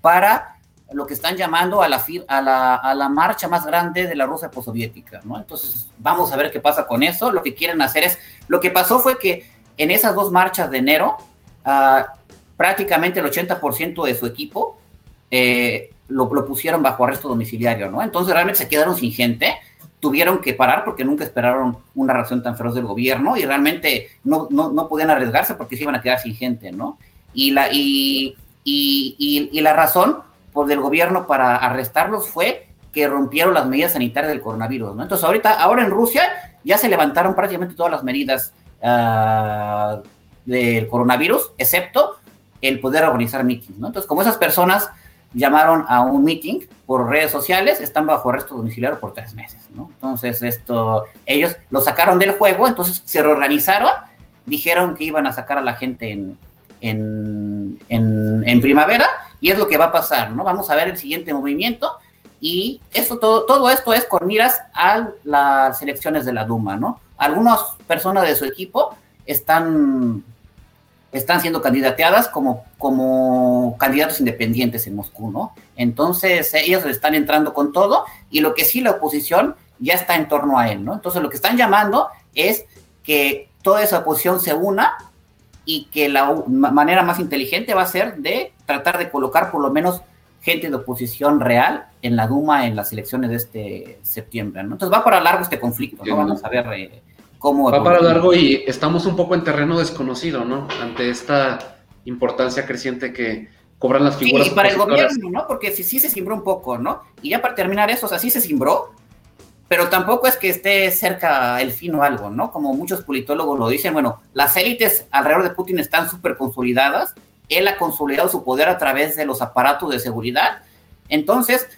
para lo que están llamando a la, a la, a la marcha más grande de la Rusia postsoviética, ¿no? Entonces, vamos a ver qué pasa con eso. Lo que quieren hacer es, lo que pasó fue que en esas dos marchas de enero, uh, prácticamente el 80% de su equipo eh, lo, lo, pusieron bajo arresto domiciliario, ¿no? Entonces, realmente se quedaron sin gente, tuvieron que parar porque nunca esperaron una reacción tan feroz del gobierno y realmente no, no, no podían arriesgarse porque se iban a quedar sin gente, ¿no? Y la, y, y, y, y la razón del gobierno para arrestarlos fue que rompieron las medidas sanitarias del coronavirus. Entonces ahorita, ahora en Rusia ya se levantaron prácticamente todas las medidas uh, del coronavirus, excepto el poder organizar meetings. Entonces, como esas personas llamaron a un meeting por redes sociales, están bajo arresto domiciliario por tres meses. Entonces, esto, ellos lo sacaron del juego, entonces se reorganizaron, dijeron que iban a sacar a la gente en, en, en, en primavera, y es lo que va a pasar, ¿no? Vamos a ver el siguiente movimiento y eso, todo, todo esto es con miras a las elecciones de la Duma, ¿no? Algunas personas de su equipo están, están siendo candidateadas como, como candidatos independientes en Moscú, ¿no? Entonces ellos están entrando con todo y lo que sí la oposición ya está en torno a él, ¿no? Entonces lo que están llamando es que toda esa oposición se una y que la manera más inteligente va a ser de tratar de colocar por lo menos gente de oposición real en la Duma en las elecciones de este septiembre. ¿no? Entonces va para largo este conflicto, ¿no? Vamos a ver eh, cómo... Va para largo y estamos un poco en terreno desconocido, ¿no? Ante esta importancia creciente que cobran las figuras. Sí, y para el gobierno, ¿no? Porque sí, sí se cimbró un poco, ¿no? Y ya para terminar eso, o sea, sí se cimbró, pero tampoco es que esté cerca el fin o algo, ¿no? Como muchos politólogos lo dicen, bueno, las élites alrededor de Putin están súper consolidadas, él ha consolidado su poder a través de los aparatos de seguridad, entonces,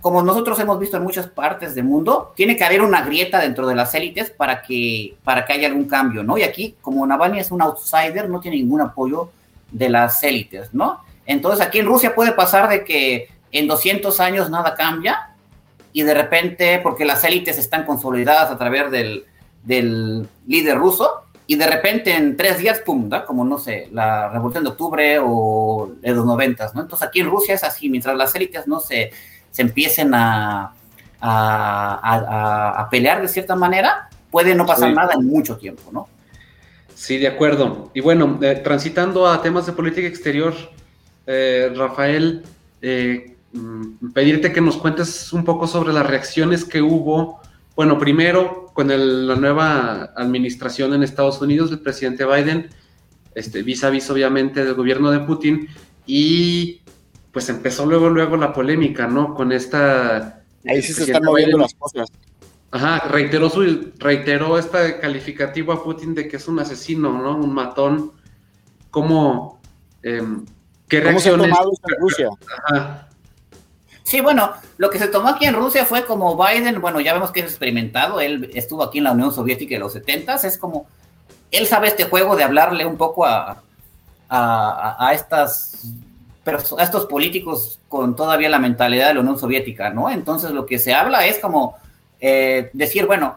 como nosotros hemos visto en muchas partes del mundo, tiene que haber una grieta dentro de las élites para que, para que haya algún cambio, ¿no? Y aquí, como Navalny es un outsider, no tiene ningún apoyo de las élites, ¿no? Entonces, aquí en Rusia puede pasar de que en 200 años nada cambia, y de repente, porque las élites están consolidadas a través del, del líder ruso, y de repente en tres días, pum, ¿no? como no sé, la revolución de octubre o de los noventas, ¿no? Entonces aquí en Rusia es así, mientras las élites no se, se empiecen a, a, a, a pelear de cierta manera, puede no pasar sí. nada en mucho tiempo, ¿no? Sí, de acuerdo. Y bueno, eh, transitando a temas de política exterior, eh, Rafael, eh, pedirte que nos cuentes un poco sobre las reacciones que hubo. Bueno, primero, con el, la nueva administración en Estados Unidos del presidente Biden, este, vis a vis obviamente del gobierno de Putin, y pues empezó luego, luego la polémica, ¿no? Con esta... Ahí sí se están moviendo Biden, las cosas. Ajá, reiteró, su, reiteró este calificativo a Putin de que es un asesino, ¿no? Un matón. ¿Cómo... Eh, ¿Qué ¿Cómo reacciones? se ha tomado en Rusia? Ajá. Sí, bueno, lo que se tomó aquí en Rusia fue como Biden, bueno, ya vemos que es experimentado, él estuvo aquí en la Unión Soviética de los 70 es como, él sabe este juego de hablarle un poco a, a, a estas a estos políticos con todavía la mentalidad de la Unión Soviética, ¿no? Entonces lo que se habla es como eh, decir, bueno,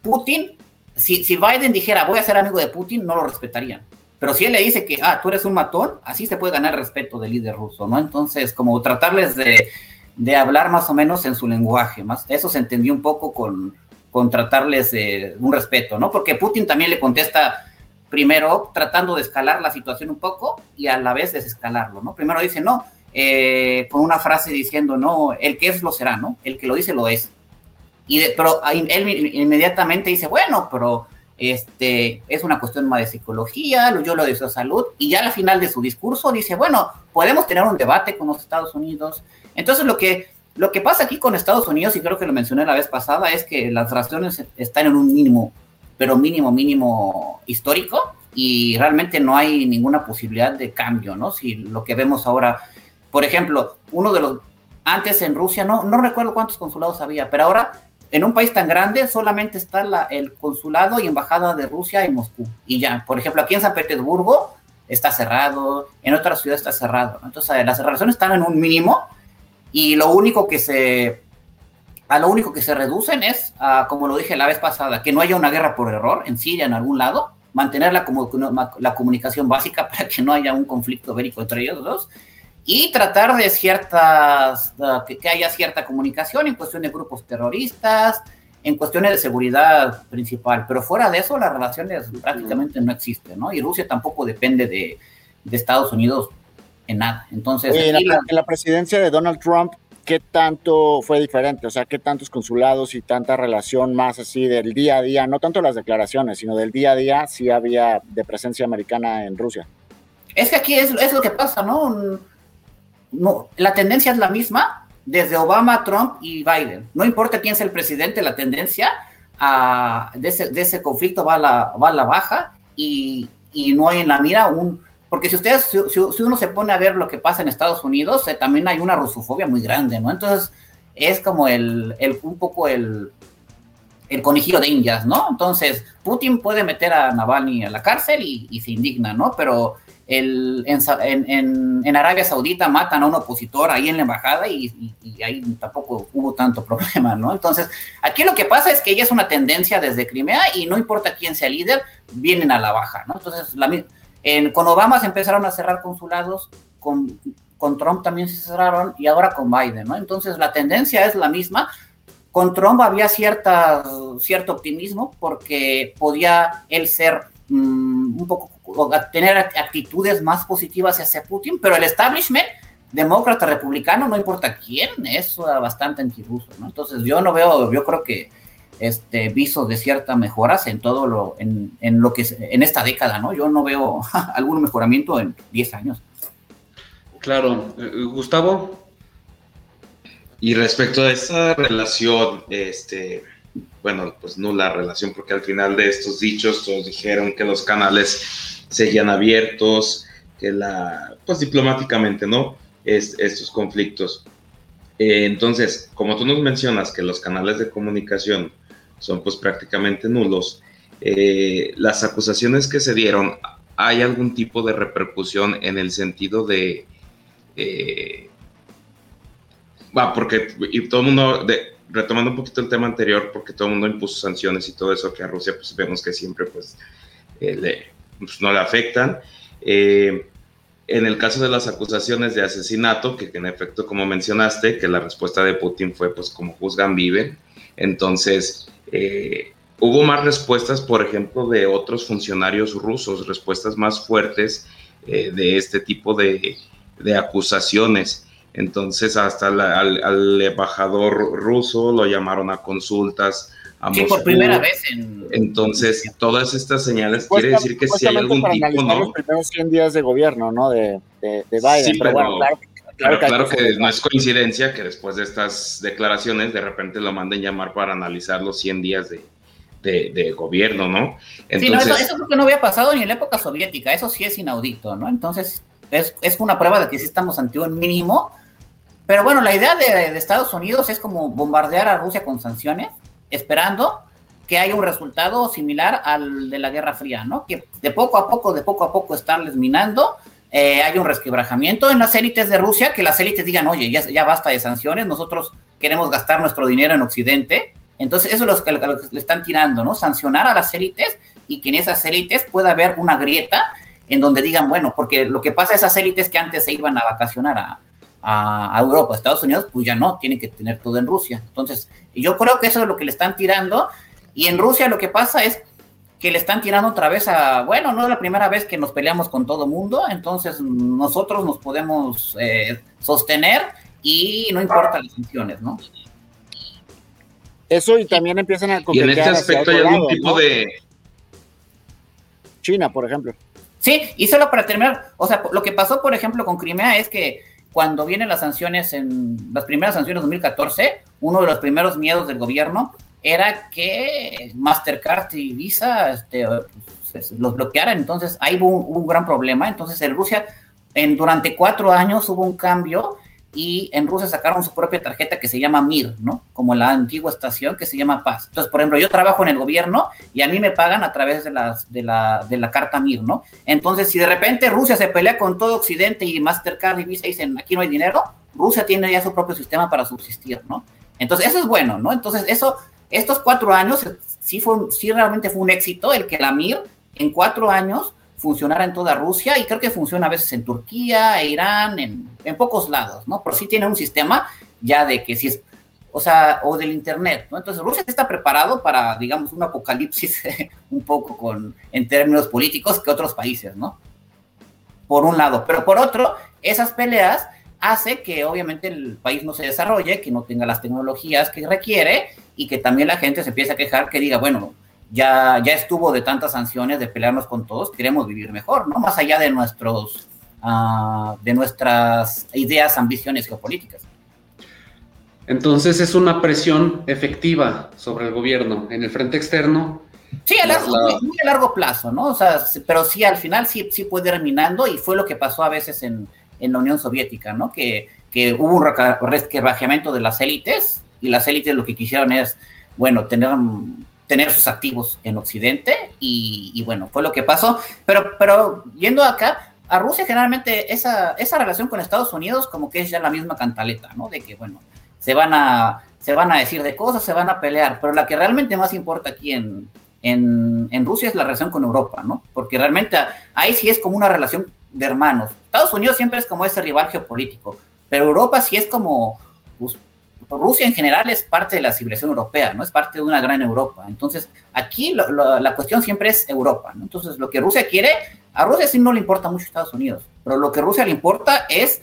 Putin, si, si Biden dijera voy a ser amigo de Putin, no lo respetarían. Pero si él le dice que, ah, tú eres un matón, así se puede ganar respeto del líder ruso, ¿no? Entonces, como tratarles de, de hablar más o menos en su lenguaje, más eso se entendió un poco con, con tratarles de un respeto, ¿no? Porque Putin también le contesta primero tratando de escalar la situación un poco y a la vez desescalarlo, ¿no? Primero dice, no, eh, con una frase diciendo, no, el que es lo será, ¿no? El que lo dice lo es. Y de, pero él inmediatamente dice, bueno, pero este, es una cuestión más de psicología, yo lo de su salud, y ya al final de su discurso dice, bueno, podemos tener un debate con los Estados Unidos. Entonces lo que, lo que pasa aquí con Estados Unidos, y creo que lo mencioné la vez pasada, es que las relaciones están en un mínimo, pero mínimo, mínimo histórico, y realmente no hay ninguna posibilidad de cambio, ¿no? Si lo que vemos ahora, por ejemplo, uno de los, antes en Rusia, no, no recuerdo cuántos consulados había, pero ahora en un país tan grande solamente está la, el consulado y embajada de Rusia en Moscú. Y ya, por ejemplo, aquí en San Petersburgo está cerrado, en otras ciudades está cerrado. Entonces, las relaciones están en un mínimo y lo único que se, a lo único que se reducen es, a, como lo dije la vez pasada, que no haya una guerra por error en Siria, en algún lado, mantener la, la comunicación básica para que no haya un conflicto bélico entre ellos dos y tratar de ciertas, que, que, haya cierta comunicación en cuestión de grupos terroristas, en cuestiones de seguridad principal, pero fuera de eso las relaciones prácticamente no existen, ¿no? Y Rusia tampoco depende de, de Estados Unidos en nada. Entonces, en, la, presidencia de Donald Trump, ¿qué tanto fue diferente? O sea, ¿qué tantos consulados y tanta relación más así del día a día, no tanto las declaraciones, sino del día a día, sí había de presencia americana en Rusia? Es que aquí es, es lo que pasa, ¿no? No, la tendencia es la misma desde Obama, Trump y Biden. No importa quién sea el presidente, la tendencia de, ese, conflicto va a la, va a la baja y, no hay en la mira un... Porque si ustedes, si, uno se pone a ver lo que pasa en Estados Unidos, eh, también hay una rusofobia muy grande, ¿no? Entonces es como el, un poco el, el conejillo de indias, ¿no? Entonces, Putin puede meter a Navalny a la cárcel y, y se indigna, ¿no? Pero el, en, Arabia Saudita matan a un opositor ahí en la embajada y, ahí tampoco hubo tanto problema, ¿no? Entonces, aquí lo que pasa es que ella es una tendencia desde Crimea y no importa quién sea líder, vienen a la baja, ¿no? Entonces, con Obama se empezaron a cerrar consulados, con, con Trump también se cerraron y ahora con Biden, ¿no? Entonces, la tendencia es la misma. Con Trump había cierta, cierto optimismo porque podía él ser un poco tener actitudes más positivas hacia Putin, pero el establishment demócrata, republicano, no importa quién, es bastante antiruso, ¿no? Entonces yo no veo, yo creo que este viso de cierta mejoras en todo lo, en, en lo que en esta década, ¿no? Yo no veo algún mejoramiento en 10 años. Claro, eh, Gustavo. Y respecto a esa relación, este, bueno, pues no la relación, porque al final de estos dichos todos dijeron que los canales seguían abiertos, que la, pues diplomáticamente, ¿no? Es, estos conflictos. Eh, entonces, como tú nos mencionas que los canales de comunicación son pues prácticamente nulos, eh, las acusaciones que se dieron, ¿hay algún tipo de repercusión en el sentido de... Eh, va, porque y todo el mundo, de, retomando un poquito el tema anterior, porque todo el mundo impuso sanciones y todo eso, que a Rusia pues vemos que siempre pues le, pues, no le afectan. Eh, en el caso de las acusaciones de asesinato, que, en efecto, como mencionaste, que la respuesta de Putin fue, pues, como juzgan, viven. Entonces, eh, hubo más respuestas, por ejemplo, de otros funcionarios rusos, respuestas más fuertes eh, de este tipo de, de acusaciones. Entonces, hasta al, embajador ruso lo llamaron a consultas, sí, por primera vez Entonces, todas estas señales quiere decir que si hay algún tipo, ¿no? los primeros 100 días de gobierno, ¿no? De, de, Biden. Sí, pero, bueno, claro, claro, que, no es coincidencia que después de estas declaraciones de repente lo manden llamar para analizar los 100 días de, de, gobierno, ¿no? Entonces, sí, no, eso, eso que no había pasado ni en la época soviética, eso sí es inaudito, ¿no? Entonces, es, es una prueba de que sí estamos ante un mínimo. Pero bueno, la idea de, Estados Unidos es como bombardear a Rusia con sanciones esperando que haya un resultado similar al de la Guerra Fría, ¿no? Que de poco a poco, de poco a poco estarles minando, eh, hay un resquebrajamiento en las élites de Rusia, que las élites digan, oye, ya, basta de sanciones, nosotros queremos gastar nuestro dinero en Occidente. Entonces, eso es lo que, le están tirando, ¿no? Sancionar a las élites y que en esas élites pueda haber una grieta en donde digan, bueno, porque lo que pasa a esas élites que antes se iban a vacacionar a, a, Europa, a Estados Unidos, pues ya no, tienen que tener todo en Rusia. Entonces, yo creo que eso es lo que le están tirando. Y en Rusia lo que pasa es que le están tirando otra vez a, bueno, no es la primera vez que nos peleamos con todo mundo, entonces nosotros nos podemos eh, sostener y no importa las sanciones, ¿no? Eso y también empiezan a Y en este aspecto hay algún tipo de... China, por ejemplo. Sí, y solo para terminar, o sea, lo que pasó, por ejemplo, con Crimea es que cuando vienen las sanciones en las primeras sanciones de 2014, uno de los primeros miedos del gobierno era que Mastercard y Visa este, los bloquearan. Entonces ahí hubo un, gran problema. Entonces en Rusia, en, durante cuatro años hubo un cambio y en Rusia sacaron su propia tarjeta que se llama MIR, ¿no? Como la antigua estación que se llama Paz. Entonces, por ejemplo, yo trabajo en el gobierno y a mí me pagan a través de, las, de, la, de la carta MIR, ¿no? Entonces, si de repente Rusia se pelea con todo Occidente y Mastercard y Visa dicen, aquí no hay dinero, Rusia tiene ya su propio sistema para subsistir, ¿no? Entonces, eso es bueno, ¿no? Entonces, eso, estos cuatro años, sí, fue, sí realmente fue un éxito el que la MIR en cuatro años funcionara en toda Rusia y creo que funciona a veces en Turquía, Irán, en, en pocos lados, ¿no? Pero sí tiene un sistema ya de que si es, o sea, o del Internet, ¿no? Entonces Rusia está preparado para, digamos, un apocalipsis un poco con, en términos políticos que otros países, ¿no? Por un lado, pero por otro, esas peleas hace que obviamente el país no se desarrolle, que no tenga las tecnologías que requiere y que también la gente se empiece a quejar que diga, bueno, ya, ya estuvo de tantas sanciones, de pelearnos con todos, queremos vivir mejor, ¿no? Más allá de nuestros, uh, de nuestras ideas, ambiciones geopolíticas. Entonces es una presión efectiva sobre el gobierno en el frente externo. Sí, a largo, la... muy, a largo plazo, ¿no? O sea, pero sí, al final sí, sí puede ir minando y fue lo que pasó a veces en, en la Unión Soviética, ¿no? Que, que hubo un resquebrajamiento de las élites y las élites lo que quisieron es, bueno, tener tener sus activos en Occidente y, y, bueno, fue lo que pasó. Pero, pero yendo acá, a Rusia generalmente esa, esa relación con Estados Unidos como que es ya la misma cantaleta, ¿no? De que, bueno, se van a, se van a decir de cosas, se van a pelear, pero la que realmente más importa aquí en, en, en Rusia es la relación con Europa, ¿no? Porque realmente ahí sí es como una relación de hermanos. Estados Unidos siempre es como ese rival geopolítico, pero Europa sí es como, pues, Rusia en general es parte de la civilización europea, ¿no? Es parte de una gran Europa. Entonces, aquí la cuestión siempre es Europa. Entonces, lo que Rusia quiere, a Rusia sí no le importa mucho Estados Unidos, pero lo que Rusia le importa es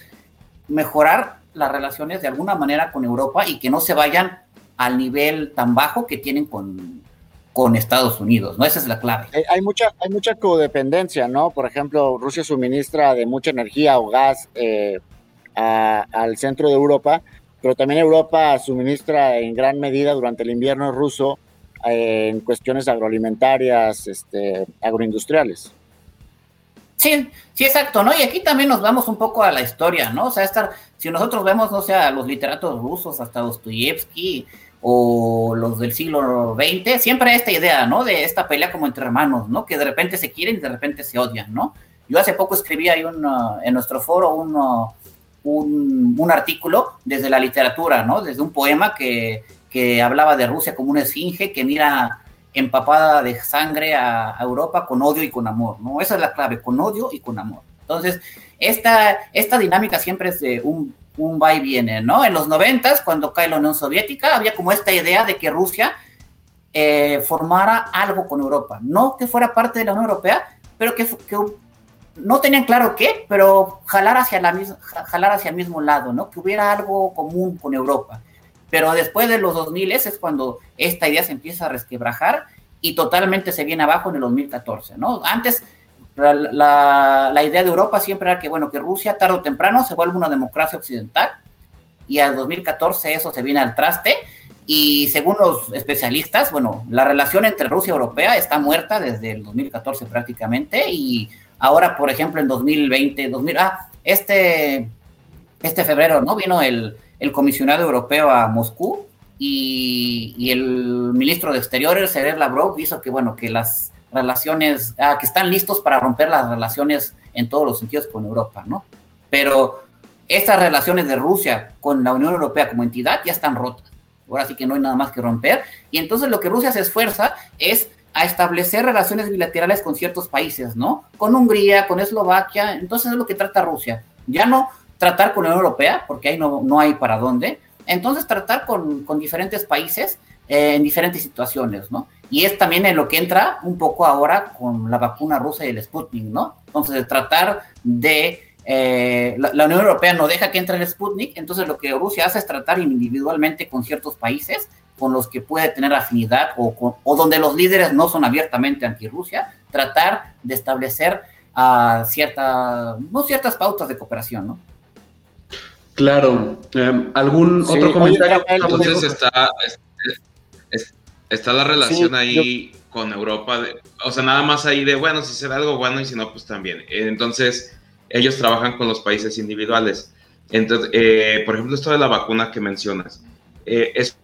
mejorar las relaciones de alguna manera con Europa y que no se vayan al nivel tan bajo que tienen con, con Estados Unidos, ¿no? Esa es la clave. Hay, mucha, hay mucha codependencia, ¿no? Por ejemplo, Rusia suministra de mucha energía o gas eh, al centro de Europa, pero también Europa suministra en gran medida durante el invierno ruso eh, en cuestiones agroalimentarias, este, agroindustriales. Sí, sí, exacto, ¿no? Y aquí también nos vamos un poco a la historia, ¿no? O sea, estar, si nosotros vemos, no sé, a los literatos rusos, hasta Dostoyevsky o los del siglo XX, siempre esta idea, ¿no? De esta pelea como entre hermanos, ¿no? Que de repente se quieren y de repente se odian, ¿no? Yo hace poco escribí ahí un, uh, en nuestro foro un, un, un, artículo desde la literatura, ¿no? Desde un poema que, que hablaba de Rusia como una esfinge que mira empapada de sangre a, Europa con odio y con amor, ¿no? Esa es la clave, con odio y con amor. Entonces, esta, esta dinámica siempre es de un, un va y viene, ¿no? En los noventas, cuando cae la Unión Soviética, había como esta idea de que Rusia eh, formara algo con Europa, no que fuera parte de la Unión Europea, pero que, que no tenían claro qué, pero jalar hacia, la, jalar hacia el mismo lado, ¿no? Que hubiera algo común con Europa. Pero después de los 2000 es cuando esta idea se empieza a resquebrajar y totalmente se viene abajo en el 2014, ¿no? Antes la, la, idea de Europa siempre era que, bueno, que Rusia tarde o temprano se vuelva una democracia occidental y al 2014 eso se viene al traste y según los especialistas, bueno, la relación entre Rusia y Europea está muerta desde el 2014 prácticamente y ahora, por ejemplo, en 2020, 2000, ah, este, este febrero, ¿no? Vino el, el comisionado europeo a Moscú y, y, el ministro de Exteriores, Sergei Lavrov, hizo que, bueno, que las relaciones, ah, que están listos para romper las relaciones en todos los sentidos con Europa, ¿no? Pero estas relaciones de Rusia con la Unión Europea como entidad ya están rotas. Ahora sí que no hay nada más que romper. Y entonces lo que Rusia se esfuerza es a establecer relaciones bilaterales con ciertos países, ¿no? Con Hungría, con Eslovaquia. Entonces es lo que trata Rusia. Ya no tratar con la Unión Europea, porque ahí no, no hay para dónde. Entonces tratar con, con diferentes países eh, en diferentes situaciones, ¿no? Y es también en lo que entra un poco ahora con la vacuna rusa y el Sputnik, ¿no? Entonces, tratar de... Eh, la, la, Unión Europea no deja que entre el Sputnik, entonces lo que Rusia hace es tratar individualmente con ciertos países con los que puede tener afinidad o, con, o donde los líderes no son abiertamente anti-Rusia, tratar de establecer uh, cierta, no ciertas pautas de cooperación, ¿no? Claro. Eh, ¿Algún sí, otro comentario? Entonces está, está la relación sí, ahí yo... con Europa, de, o sea, nada más ahí de, bueno, si será algo bueno y si no, pues también. Entonces, ellos trabajan con los países individuales. Entonces, eh, por ejemplo, esto de la vacuna que mencionas, eh, es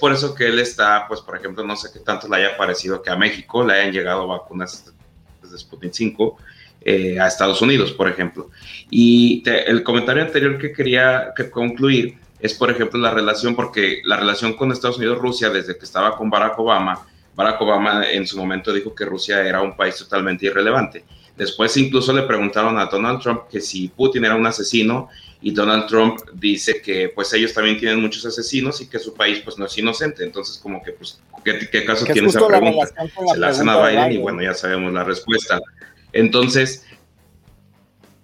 por eso que él está, pues, por ejemplo, no sé qué tanto le haya parecido que a México le hayan llegado vacunas desde Sputnik 5 eh, a Estados Unidos, por ejemplo. Y te, el comentario anterior que quería que concluir es, por ejemplo, la relación, porque la relación con Estados Unidos-Rusia, desde que estaba con Barack Obama, Barack Obama en su momento dijo que Rusia era un país totalmente irrelevante. Después incluso le preguntaron a Donald Trump que si Putin era un asesino y Donald Trump dice que pues ellos también tienen muchos asesinos y que su país pues no es inocente. Entonces como que pues ¿qué, caso tiene esa pregunta? Se la hacen a Biden, y bueno, ya sabemos la respuesta. Entonces,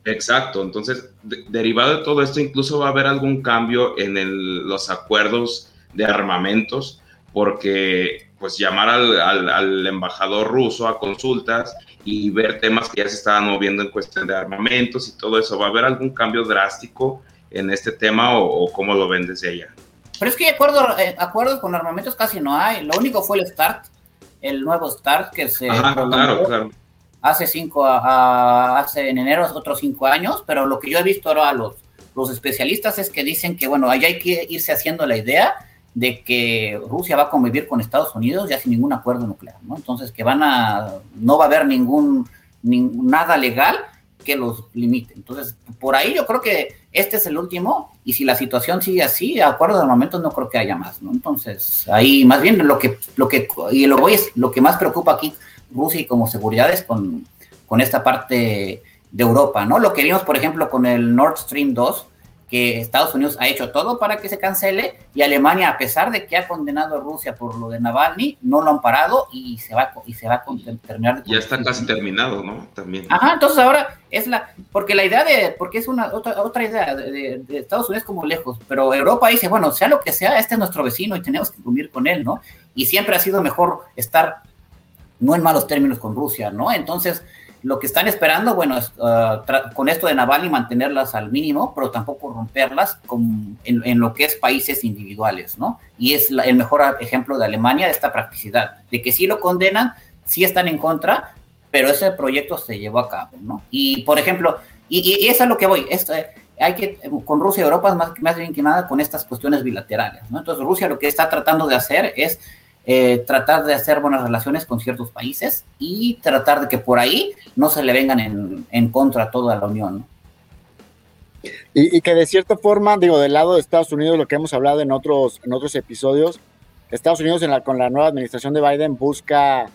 exacto, entonces derivado de todo esto incluso va a haber algún cambio en los acuerdos de armamentos porque pues llamar al, al, embajador ruso a consultas y ver temas que ya se estaban moviendo en cuestión de armamentos y todo eso. ¿Va a haber algún cambio drástico en este tema o, cómo lo ven desde allá? Pero es que acuerdo, eh, acuerdos con armamentos casi no hay. Lo único fue el START, el nuevo START que se claro, claro. hace cinco, a, hace en enero otros cinco años, pero lo que yo he visto ahora a los, los especialistas es que dicen que bueno, allá hay que irse haciendo la idea de que Rusia va a convivir con Estados Unidos ya sin ningún acuerdo nuclear, ¿no? Entonces que van a, no va a haber ningún, nada legal que los limite. Entonces, por ahí yo creo que este es el último y si la situación sigue así, acuerdo de momento no creo que haya más, ¿no? Entonces, ahí más bien lo que, lo que, y lo, es, lo que más preocupa aquí Rusia y como seguridad es con, con esta parte de Europa, ¿no? Lo que vimos, por ejemplo, con el Nord Stream 2, que Estados Unidos ha hecho todo para que se cancele y Alemania, a pesar de que ha condenado a Rusia por lo de Navalny, no lo han parado y se va, y se va a terminar. Ya está casi terminado, ¿no? También. Ajá, entonces ahora es la, porque la idea de, porque es una otra, otra idea de, Estados Unidos como lejos, pero Europa dice, bueno, sea lo que sea, este es nuestro vecino y tenemos que cumplir con él, ¿no? Y siempre ha sido mejor estar no en malos términos con Rusia, ¿no? Entonces, lo que están esperando, bueno, es uh, con esto de Navalny mantenerlas al mínimo, pero tampoco romperlas en, lo que es países individuales, ¿no? Y es el mejor ejemplo de Alemania de esta practicidad, de que sí lo condenan, sí están en contra, pero ese proyecto se llevó a cabo, ¿no? Y, por ejemplo, y, eso es a lo que voy, esto, hay que, con Rusia y Europa, más, más bien que nada con estas cuestiones bilaterales, ¿no? Entonces, Rusia lo que está tratando de hacer es eh, tratar de hacer buenas relaciones con ciertos países y tratar de que por ahí no se le vengan en, en contra a toda la Unión. Y, que de cierta forma, digo, del lado de Estados Unidos, lo que hemos hablado en otros, en otros episodios, Estados Unidos con la nueva administración de Biden busca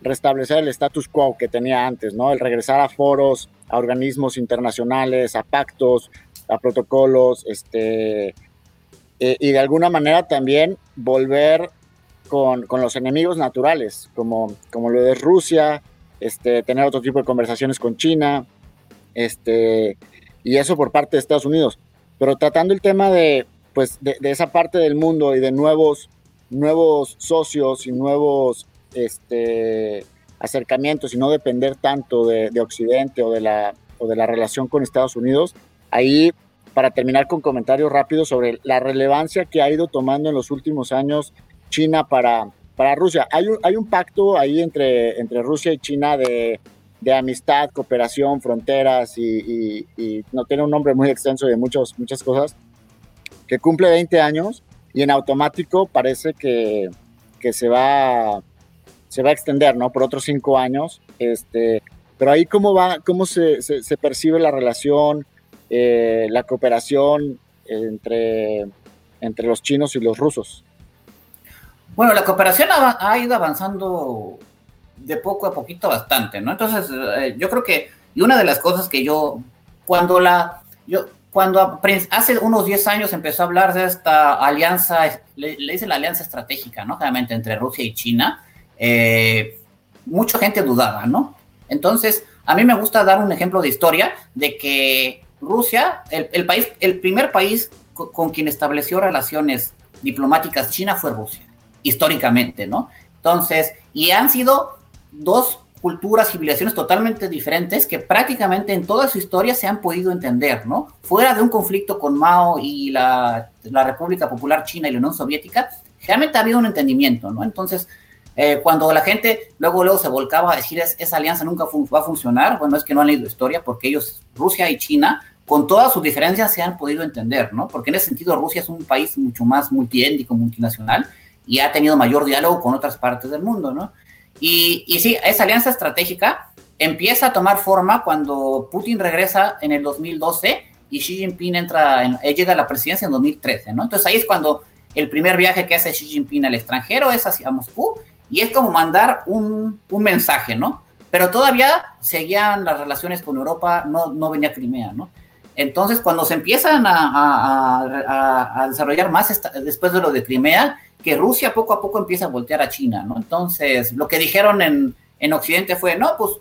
restablecer el status quo que tenía antes, ¿no? El regresar a foros, a organismos internacionales, a pactos, a protocolos, este, eh, y de alguna manera también volver con, con, los enemigos naturales, como, como lo de Rusia, este, tener otro tipo de conversaciones con China, este, y eso por parte de Estados Unidos. Pero tratando el tema de, pues, de, esa parte del mundo y de nuevos, nuevos socios y nuevos este, acercamientos y no depender tanto de, de Occidente o de, la, o de la relación con Estados Unidos, ahí para terminar con comentarios rápidos sobre la relevancia que ha ido tomando en los últimos años China para, para Rusia. Hay un, hay un pacto ahí entre, entre Rusia y China de, de amistad, cooperación, fronteras y, no tiene un nombre muy extenso de muchos, muchas cosas, que cumple 20 años y en automático parece que, que se, va, se va a extender, ¿no? Por otros cinco años. Este, pero ahí cómo va, cómo se, se, percibe la relación, eh, la cooperación entre, entre los chinos y los rusos. Bueno, la cooperación ha, ido avanzando de poco a poquito bastante, ¿no? Entonces, eh, yo creo que, y una de las cosas que yo, cuando la, yo, cuando hace unos 10 años empezó a hablar de esta alianza, le, dice la alianza estratégica, ¿no? Realmente entre Rusia y China, eh, mucha gente dudaba, ¿no? Entonces, a mí me gusta dar un ejemplo de historia de que Rusia, el, país, el primer país con quien estableció relaciones diplomáticas China fue Rusia históricamente, ¿no? Entonces, y han sido dos culturas, civilizaciones totalmente diferentes que prácticamente en toda su historia se han podido entender, ¿no? Fuera de un conflicto con Mao y la, República Popular China y la Unión Soviética, realmente ha habido un entendimiento, ¿no? Entonces, eh, cuando la gente luego, luego se volcaba a decir es, esa alianza nunca va a funcionar, bueno, es que no han leído historia porque ellos, Rusia y China, con todas sus diferencias se han podido entender, ¿no? Porque en ese sentido Rusia es un país mucho más multiétnico, multinacional, y ha tenido mayor diálogo con otras partes del mundo, ¿no? Y, y sí, esa alianza estratégica empieza a tomar forma cuando Putin regresa en el 2012 y Xi Jinping entra, en, eh, llega a la presidencia en 2013, ¿no? Entonces ahí es cuando el primer viaje que hace Xi Jinping al extranjero es hacia Moscú Y es como mandar un, un mensaje, ¿no? Pero todavía seguían las relaciones con Europa, no, no venía Crimea, ¿no? Entonces, cuando se empiezan a, desarrollar más después de lo de Crimea, que Rusia poco a poco empieza a voltear a China, ¿no? Entonces, lo que dijeron en, en Occidente fue, no, pues,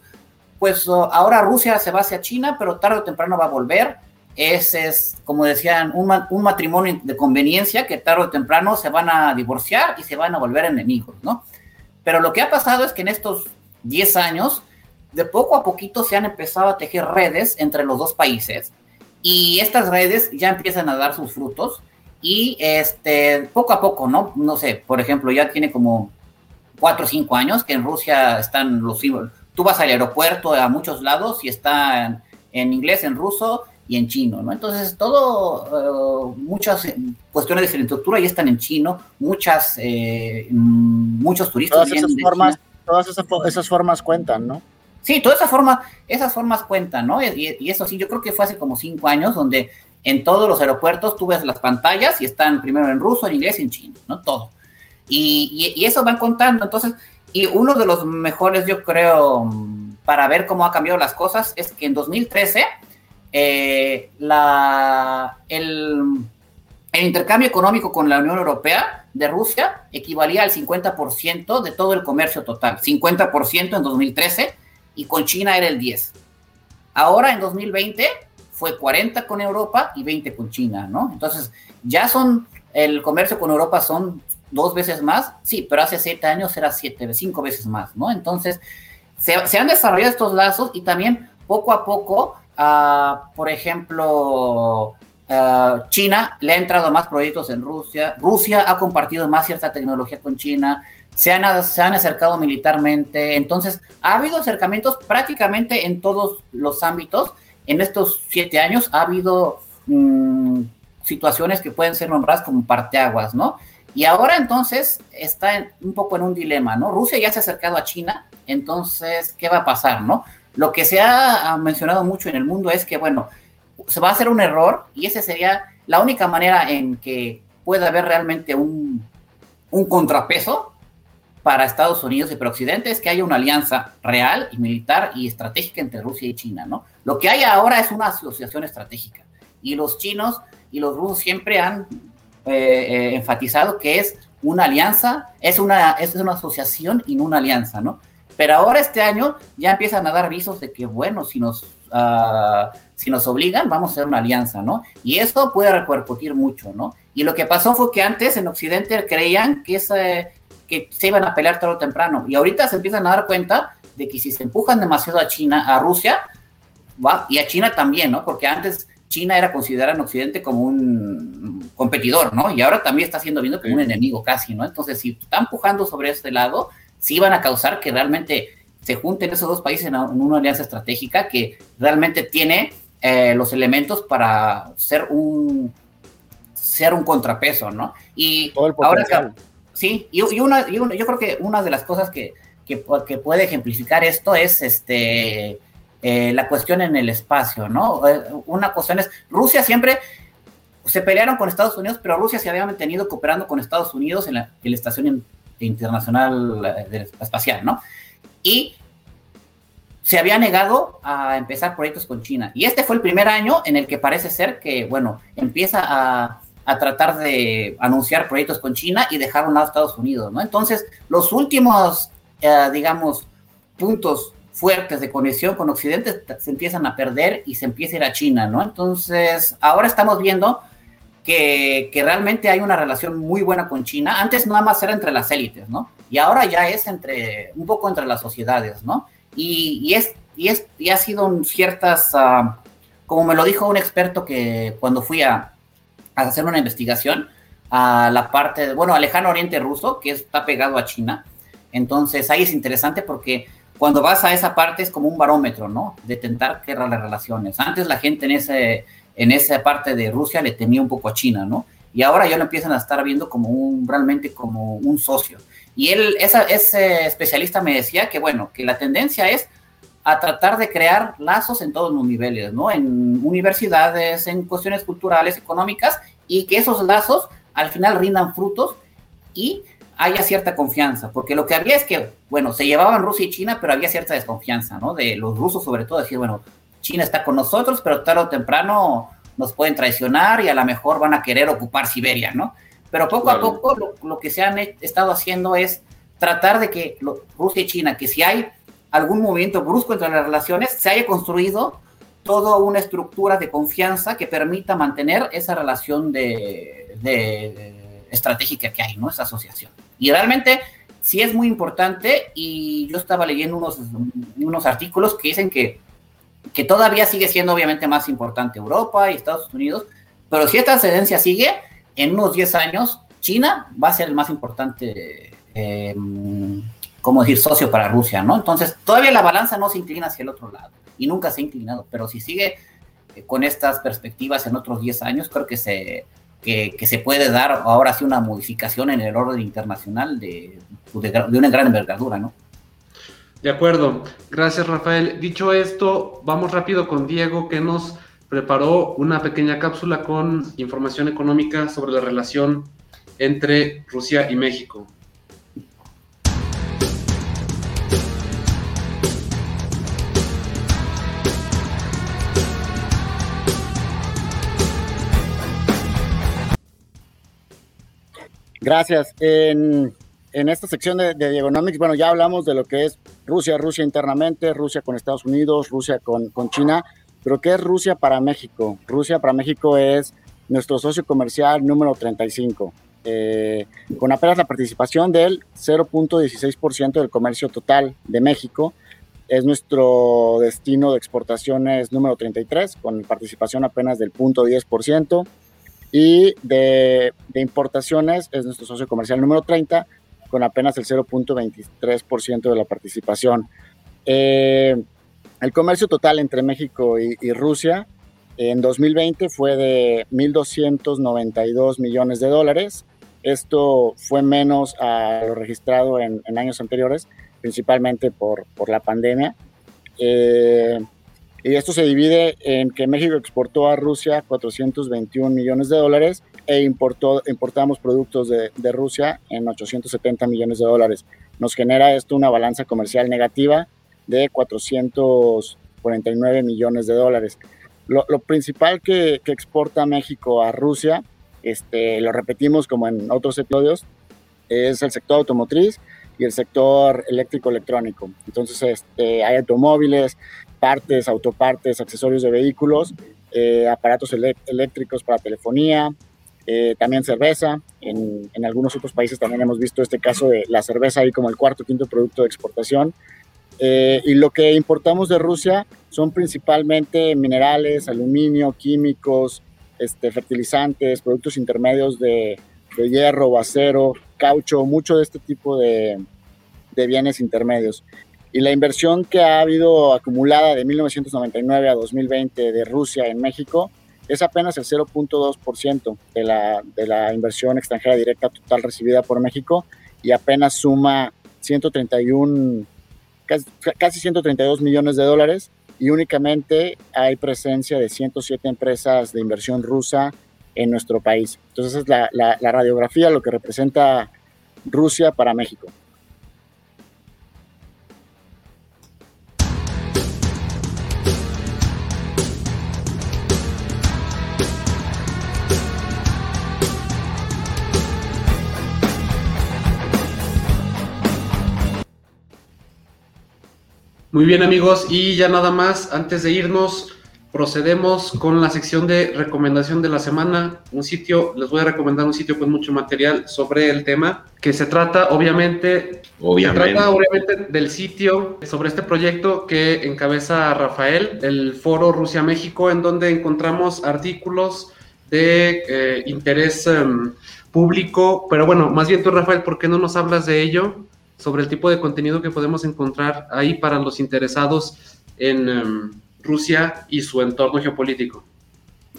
pues ahora Rusia se va hacia China, pero tarde o temprano va a volver. Ese es, como decían, un, un matrimonio de conveniencia que tarde o temprano se van a divorciar y se van a volver enemigos, ¿no? Pero lo que ha pasado es que en estos 10 años, de poco a poquito se han empezado a tejer redes entre los dos países y estas redes ya empiezan a dar sus frutos y este, poco a poco, ¿no? No sé, por ejemplo, ya tiene como cuatro o cinco años que en Rusia están los... Tú vas al aeropuerto a muchos lados y está en, inglés, en ruso y en chino, ¿no? Entonces, todo, eh, muchas cuestiones de infraestructura ya están en chino, muchas, eh, muchos turistas. Todas esas formas, todas esas formas cuentan, ¿no? Sí, todas esas formas, esas formas cuentan, ¿no? Y, eso sí, yo creo que fue hace como cinco años donde en todos los aeropuertos tú ves las pantallas y están primero en ruso, en inglés y en chino, ¿no? Todo. Y, y, eso van contando. Entonces, y uno de los mejores, yo creo, para ver cómo ha cambiado las cosas es que en 2013 eh, la, el, el intercambio económico con la Unión Europea de Rusia equivalía al 50% de todo el comercio total. 50% en 2013 y con China era el 10. Ahora en 2020 fue 40 con Europa y 20 con China, ¿no? Entonces, ya son, el comercio con Europa son dos veces más, sí, pero hace siete años era siete, cinco veces más, ¿no? Entonces, se, han desarrollado estos lazos y también poco a poco, uh, por ejemplo, uh, China le ha entrado más proyectos en Rusia, Rusia ha compartido más cierta tecnología con China, se han, acercado militarmente, entonces ha habido acercamientos prácticamente en todos los ámbitos. En estos siete años ha habido mm, situaciones que pueden ser nombradas como parteaguas, ¿no? Y ahora entonces está un poco en un dilema, ¿no? Rusia ya se ha acercado a China, entonces, ¿qué va a pasar, no? Lo que se ha mencionado mucho en el mundo es que, bueno, se va a hacer un error y esa sería la única manera en que pueda haber realmente un, un contrapeso para Estados Unidos y para Occidente es que haya una alianza real y militar y estratégica entre Rusia y China, ¿no? Lo que hay ahora es una asociación estratégica y los chinos y los rusos siempre han eh, eh, enfatizado que es una alianza, es una, es una asociación y no una alianza, ¿no? Pero ahora este año ya empiezan a dar visos de que, bueno, si nos, uh, si nos obligan, vamos a hacer una alianza, ¿no? Y esto puede repercutir mucho, ¿no? Y lo que pasó fue que antes en Occidente creían que ese que se iban a pelear tarde o temprano. Y ahorita se empiezan a dar cuenta de que si se empujan demasiado a China, a Rusia, va, y a China también, ¿no? Porque antes China era considerada en Occidente como un competidor, ¿no? Y ahora también está siendo visto como un enemigo casi, ¿no? Entonces, si están empujando sobre este lado, sí van a causar que realmente se junten esos dos países en una alianza estratégica que realmente tiene eh, los elementos para ser un ser un contrapeso, ¿no? Y ahora Sí, y, una, yo creo que una de las cosas que, que, puede ejemplificar esto es este eh, la cuestión en el espacio, ¿no? Eh, una cuestión es, Rusia siempre se pelearon con Estados Unidos, pero Rusia se había mantenido cooperando con Estados Unidos en la, Estación Internacional eh, Espacial, ¿no? Y se había negado a empezar proyectos con China. Y este fue el primer año en el que parece ser que, bueno, empieza a a tratar de anunciar proyectos con China y dejar a un lado Estados Unidos, ¿no? Entonces, los últimos, eh, digamos, puntos fuertes de conexión con Occidente se empiezan a perder y se empieza a ir a China, ¿no? Entonces, ahora estamos viendo que, realmente hay una relación muy buena con China. Antes nada más era entre las élites, ¿no? Y ahora ya es entre, un poco entre las sociedades, ¿no? Y, es, y es, y ha sido ciertas, uh, como me lo dijo un experto que cuando fui a, a hacer una investigación a la parte, bueno, al lejano oriente ruso, que está pegado a China. Entonces ahí es interesante porque cuando vas a esa parte es como un barómetro, ¿no? De tentar que las relaciones. Antes la gente en, ese, en esa parte de Rusia le temía un poco a China, ¿no? Y ahora ya lo empiezan a estar viendo como un, realmente como un socio. Y él, esa, ese especialista me decía que, bueno, que la tendencia es a tratar de crear lazos en todos los niveles, ¿no? En universidades, en cuestiones culturales, económicas, y que esos lazos al final rindan frutos y haya cierta confianza, porque lo que había es que, bueno, se llevaban Rusia y China, pero había cierta desconfianza, ¿no? De los rusos sobre todo, decir, bueno, China está con nosotros, pero tarde o temprano nos pueden traicionar y a lo mejor van a querer ocupar Siberia, ¿no? Pero poco a poco lo, que se han estado haciendo es tratar de que Rusia y China, que si hay algún movimiento brusco entre las relaciones, se haya construido toda una estructura de confianza que permita mantener esa relación de, estratégica que hay, ¿no? Esa asociación. Y realmente sí es muy importante y yo estaba leyendo unos, unos artículos que dicen que, que todavía sigue siendo obviamente más importante Europa y Estados Unidos, pero si esta tendencia sigue, en unos 10 años China va a ser el más importante, eh, ¿cómo decir?, socio para Rusia, ¿no? Entonces, todavía la balanza no se inclina hacia el otro lado y nunca se ha inclinado, pero si sigue eh, con estas perspectivas en otros 10 años, creo que se, que, se puede dar ahora sí una modificación en el orden internacional de, de, una gran envergadura, ¿no? De acuerdo, gracias Rafael. Dicho esto, vamos rápido con Diego que nos preparó una pequeña cápsula con información económica sobre la relación entre Rusia y México. Gracias. En, esta sección de, de Diegonomics, bueno, ya hablamos de lo que es Rusia, Rusia internamente, Rusia con Estados Unidos, Rusia con, con China, pero ¿qué es Rusia para México? Rusia para México es nuestro socio comercial número 35, eh, con apenas la participación del 0.16% del comercio total de México. Es nuestro destino de exportaciones número 33, con participación apenas del 0.10% y de, importaciones es nuestro socio comercial número 30 con apenas el 0.23% de la participación. Eh, el comercio total entre México y, Rusia en 2020 fue de 1.292 millones de dólares. Esto fue menos a lo registrado en, años anteriores, principalmente por, por la pandemia. Eh, y esto se divide en que México exportó a Rusia 421 millones de dólares e importó, importamos productos de, de, Rusia en 870 millones de dólares. Nos genera esto una balanza comercial negativa de 449 millones de dólares. Lo, principal que, que, exporta México a Rusia, este, lo repetimos como en otros episodios, es el sector automotriz y el sector eléctrico electrónico. Entonces, este, hay automóviles, partes, autopartes, accesorios de vehículos, eh, aparatos eléctricos para telefonía, eh, también cerveza. En, en, algunos otros países también hemos visto este caso de la cerveza ahí como el cuarto o quinto producto de exportación. Eh, y lo que importamos de Rusia son principalmente minerales, aluminio, químicos, este, fertilizantes, productos intermedios de, de hierro, acero, caucho, mucho de este tipo de, de bienes intermedios. Y la inversión que ha habido acumulada de 1999 a 2020 de Rusia en México es apenas el 0.2% de la, de la inversión extranjera directa total recibida por México y apenas suma 131, casi 132 millones de dólares y únicamente hay presencia de 107 empresas de inversión rusa en nuestro país. Entonces es la, la, radiografía, lo que representa Rusia para México. Muy bien amigos, y ya nada más, antes de irnos, procedemos con la sección de recomendación de la semana. Un sitio, les voy a recomendar un sitio con mucho material sobre el tema, que se trata obviamente, obviamente. Se trata obviamente del sitio sobre este proyecto que encabeza Rafael, el foro Rusia-México, en donde encontramos artículos de eh, interés em, público, pero bueno, más bien tú Rafael, ¿por qué no nos hablas de ello? sobre el tipo de contenido que podemos encontrar ahí para los interesados en em, Rusia y su entorno geopolítico.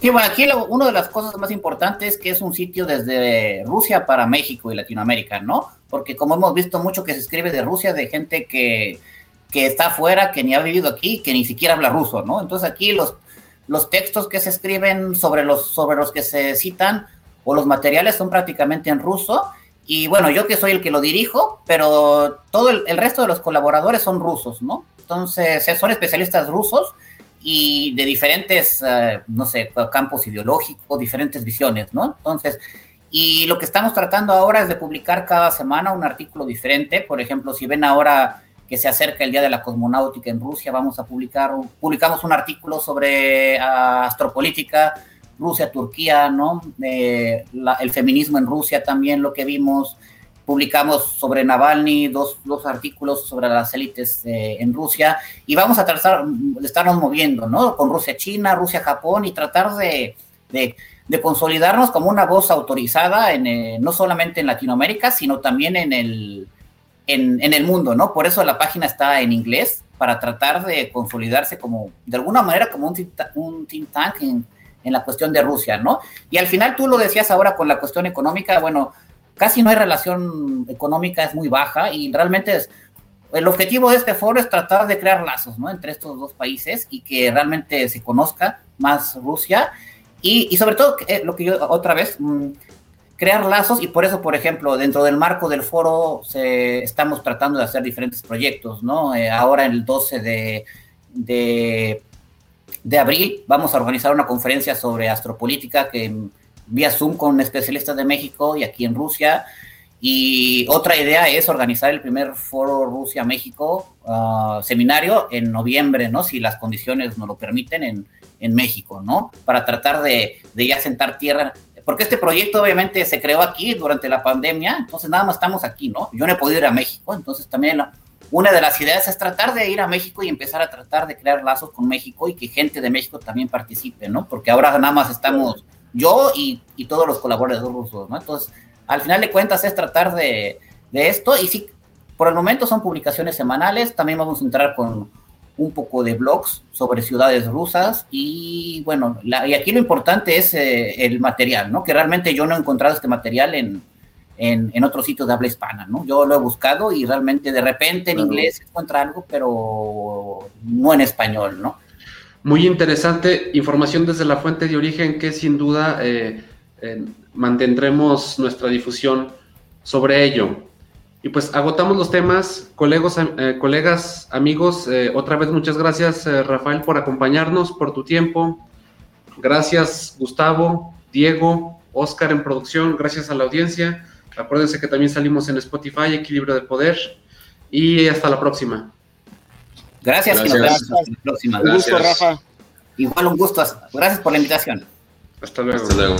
Sí, bueno, aquí una de las cosas más importantes es que es un sitio desde Rusia para México y Latinoamérica, ¿no? Porque como hemos visto mucho que se escribe de Rusia, de gente que, que está afuera, que ni ha vivido aquí, que ni siquiera habla ruso, ¿no? Entonces aquí los, los textos que se escriben sobre los, sobre los que se citan o los materiales son prácticamente en ruso Y bueno, yo que soy el que lo dirijo, pero todo el, resto de los colaboradores son rusos, ¿no? Entonces, son especialistas rusos y de diferentes, eh, no sé, campos ideológicos, diferentes visiones, ¿no? Entonces, y lo que estamos tratando ahora es de publicar cada semana un artículo diferente. Por ejemplo, si ven ahora que se acerca el Día de la Cosmonáutica en Rusia, vamos a publicar, publicamos un artículo sobre ah, astropolítica, Rusia, Turquía, ¿no? Eh, el feminismo en Rusia también, lo que vimos. Publicamos sobre Navalny dos, dos artículos sobre las élites eh, en Rusia y vamos a tratar de estarnos moviendo, ¿no? Con Rusia-China, Rusia-Japón y tratar de, de, consolidarnos como una voz autorizada, en, eh, no solamente en Latinoamérica, sino también en el, en, en, el mundo, ¿no? Por eso la página está en inglés, para tratar de consolidarse como, de alguna manera, como un, un think tank en, en la cuestión de Rusia, ¿no? Y al final tú lo decías ahora con la cuestión económica, bueno, casi no hay relación económica, es muy baja y realmente el objetivo de este foro es tratar de crear lazos, ¿no? Entre estos dos países y que realmente se conozca más Rusia y, sobre todo eh, lo que yo otra vez mm, crear lazos y por eso, por ejemplo, dentro del marco del foro estamos tratando de hacer diferentes proyectos, ¿no? Eh, ahora el 12 de, de de abril vamos a organizar una conferencia sobre astropolítica que vía Zoom con especialistas de México y aquí en Rusia. Y otra idea es organizar el primer foro Rusia-México ah, seminario en noviembre, ¿no? Si las condiciones nos lo permiten en, en México, ¿no? Para tratar de, de, ya sentar tierra. Porque este proyecto obviamente se creó aquí durante la pandemia, entonces nada más estamos aquí, ¿no? Yo no he podido ir a México, entonces también una de las ideas es tratar de ir a México y empezar a tratar de crear lazos con México y que gente de México también participe, ¿no? Porque ahora nada más estamos yo y, todos los colaboradores rusos, ¿no? Entonces, al final de cuentas es tratar de, esto y sí, por el momento son publicaciones semanales, también vamos a entrar con un poco de blogs sobre ciudades rusas y bueno, y aquí lo importante es eh, el material, ¿no? Que realmente yo no he encontrado este material en, en, en otros sitios de habla hispana, ¿no? Yo lo he buscado y realmente de repente en inglés encuentra algo, pero no en español, ¿no? Muy interesante información desde la fuente de origen que sin duda eh, eh, mantendremos nuestra difusión sobre ello. Y pues agotamos los temas, colegos, eh, colegas, amigos, otra vez muchas gracias Rafael por acompañarnos, por tu tiempo. Gracias Gustavo, Diego, Oscar en producción, gracias a la audiencia. Acuérdense que también salimos en Spotify, Equilibrio de Poder. Y hasta la próxima. Gracias, Gracias. hasta la próxima. Un gusto, Rafa. Igual un gusto. Gracias por la invitación. Hasta luego. Hasta luego.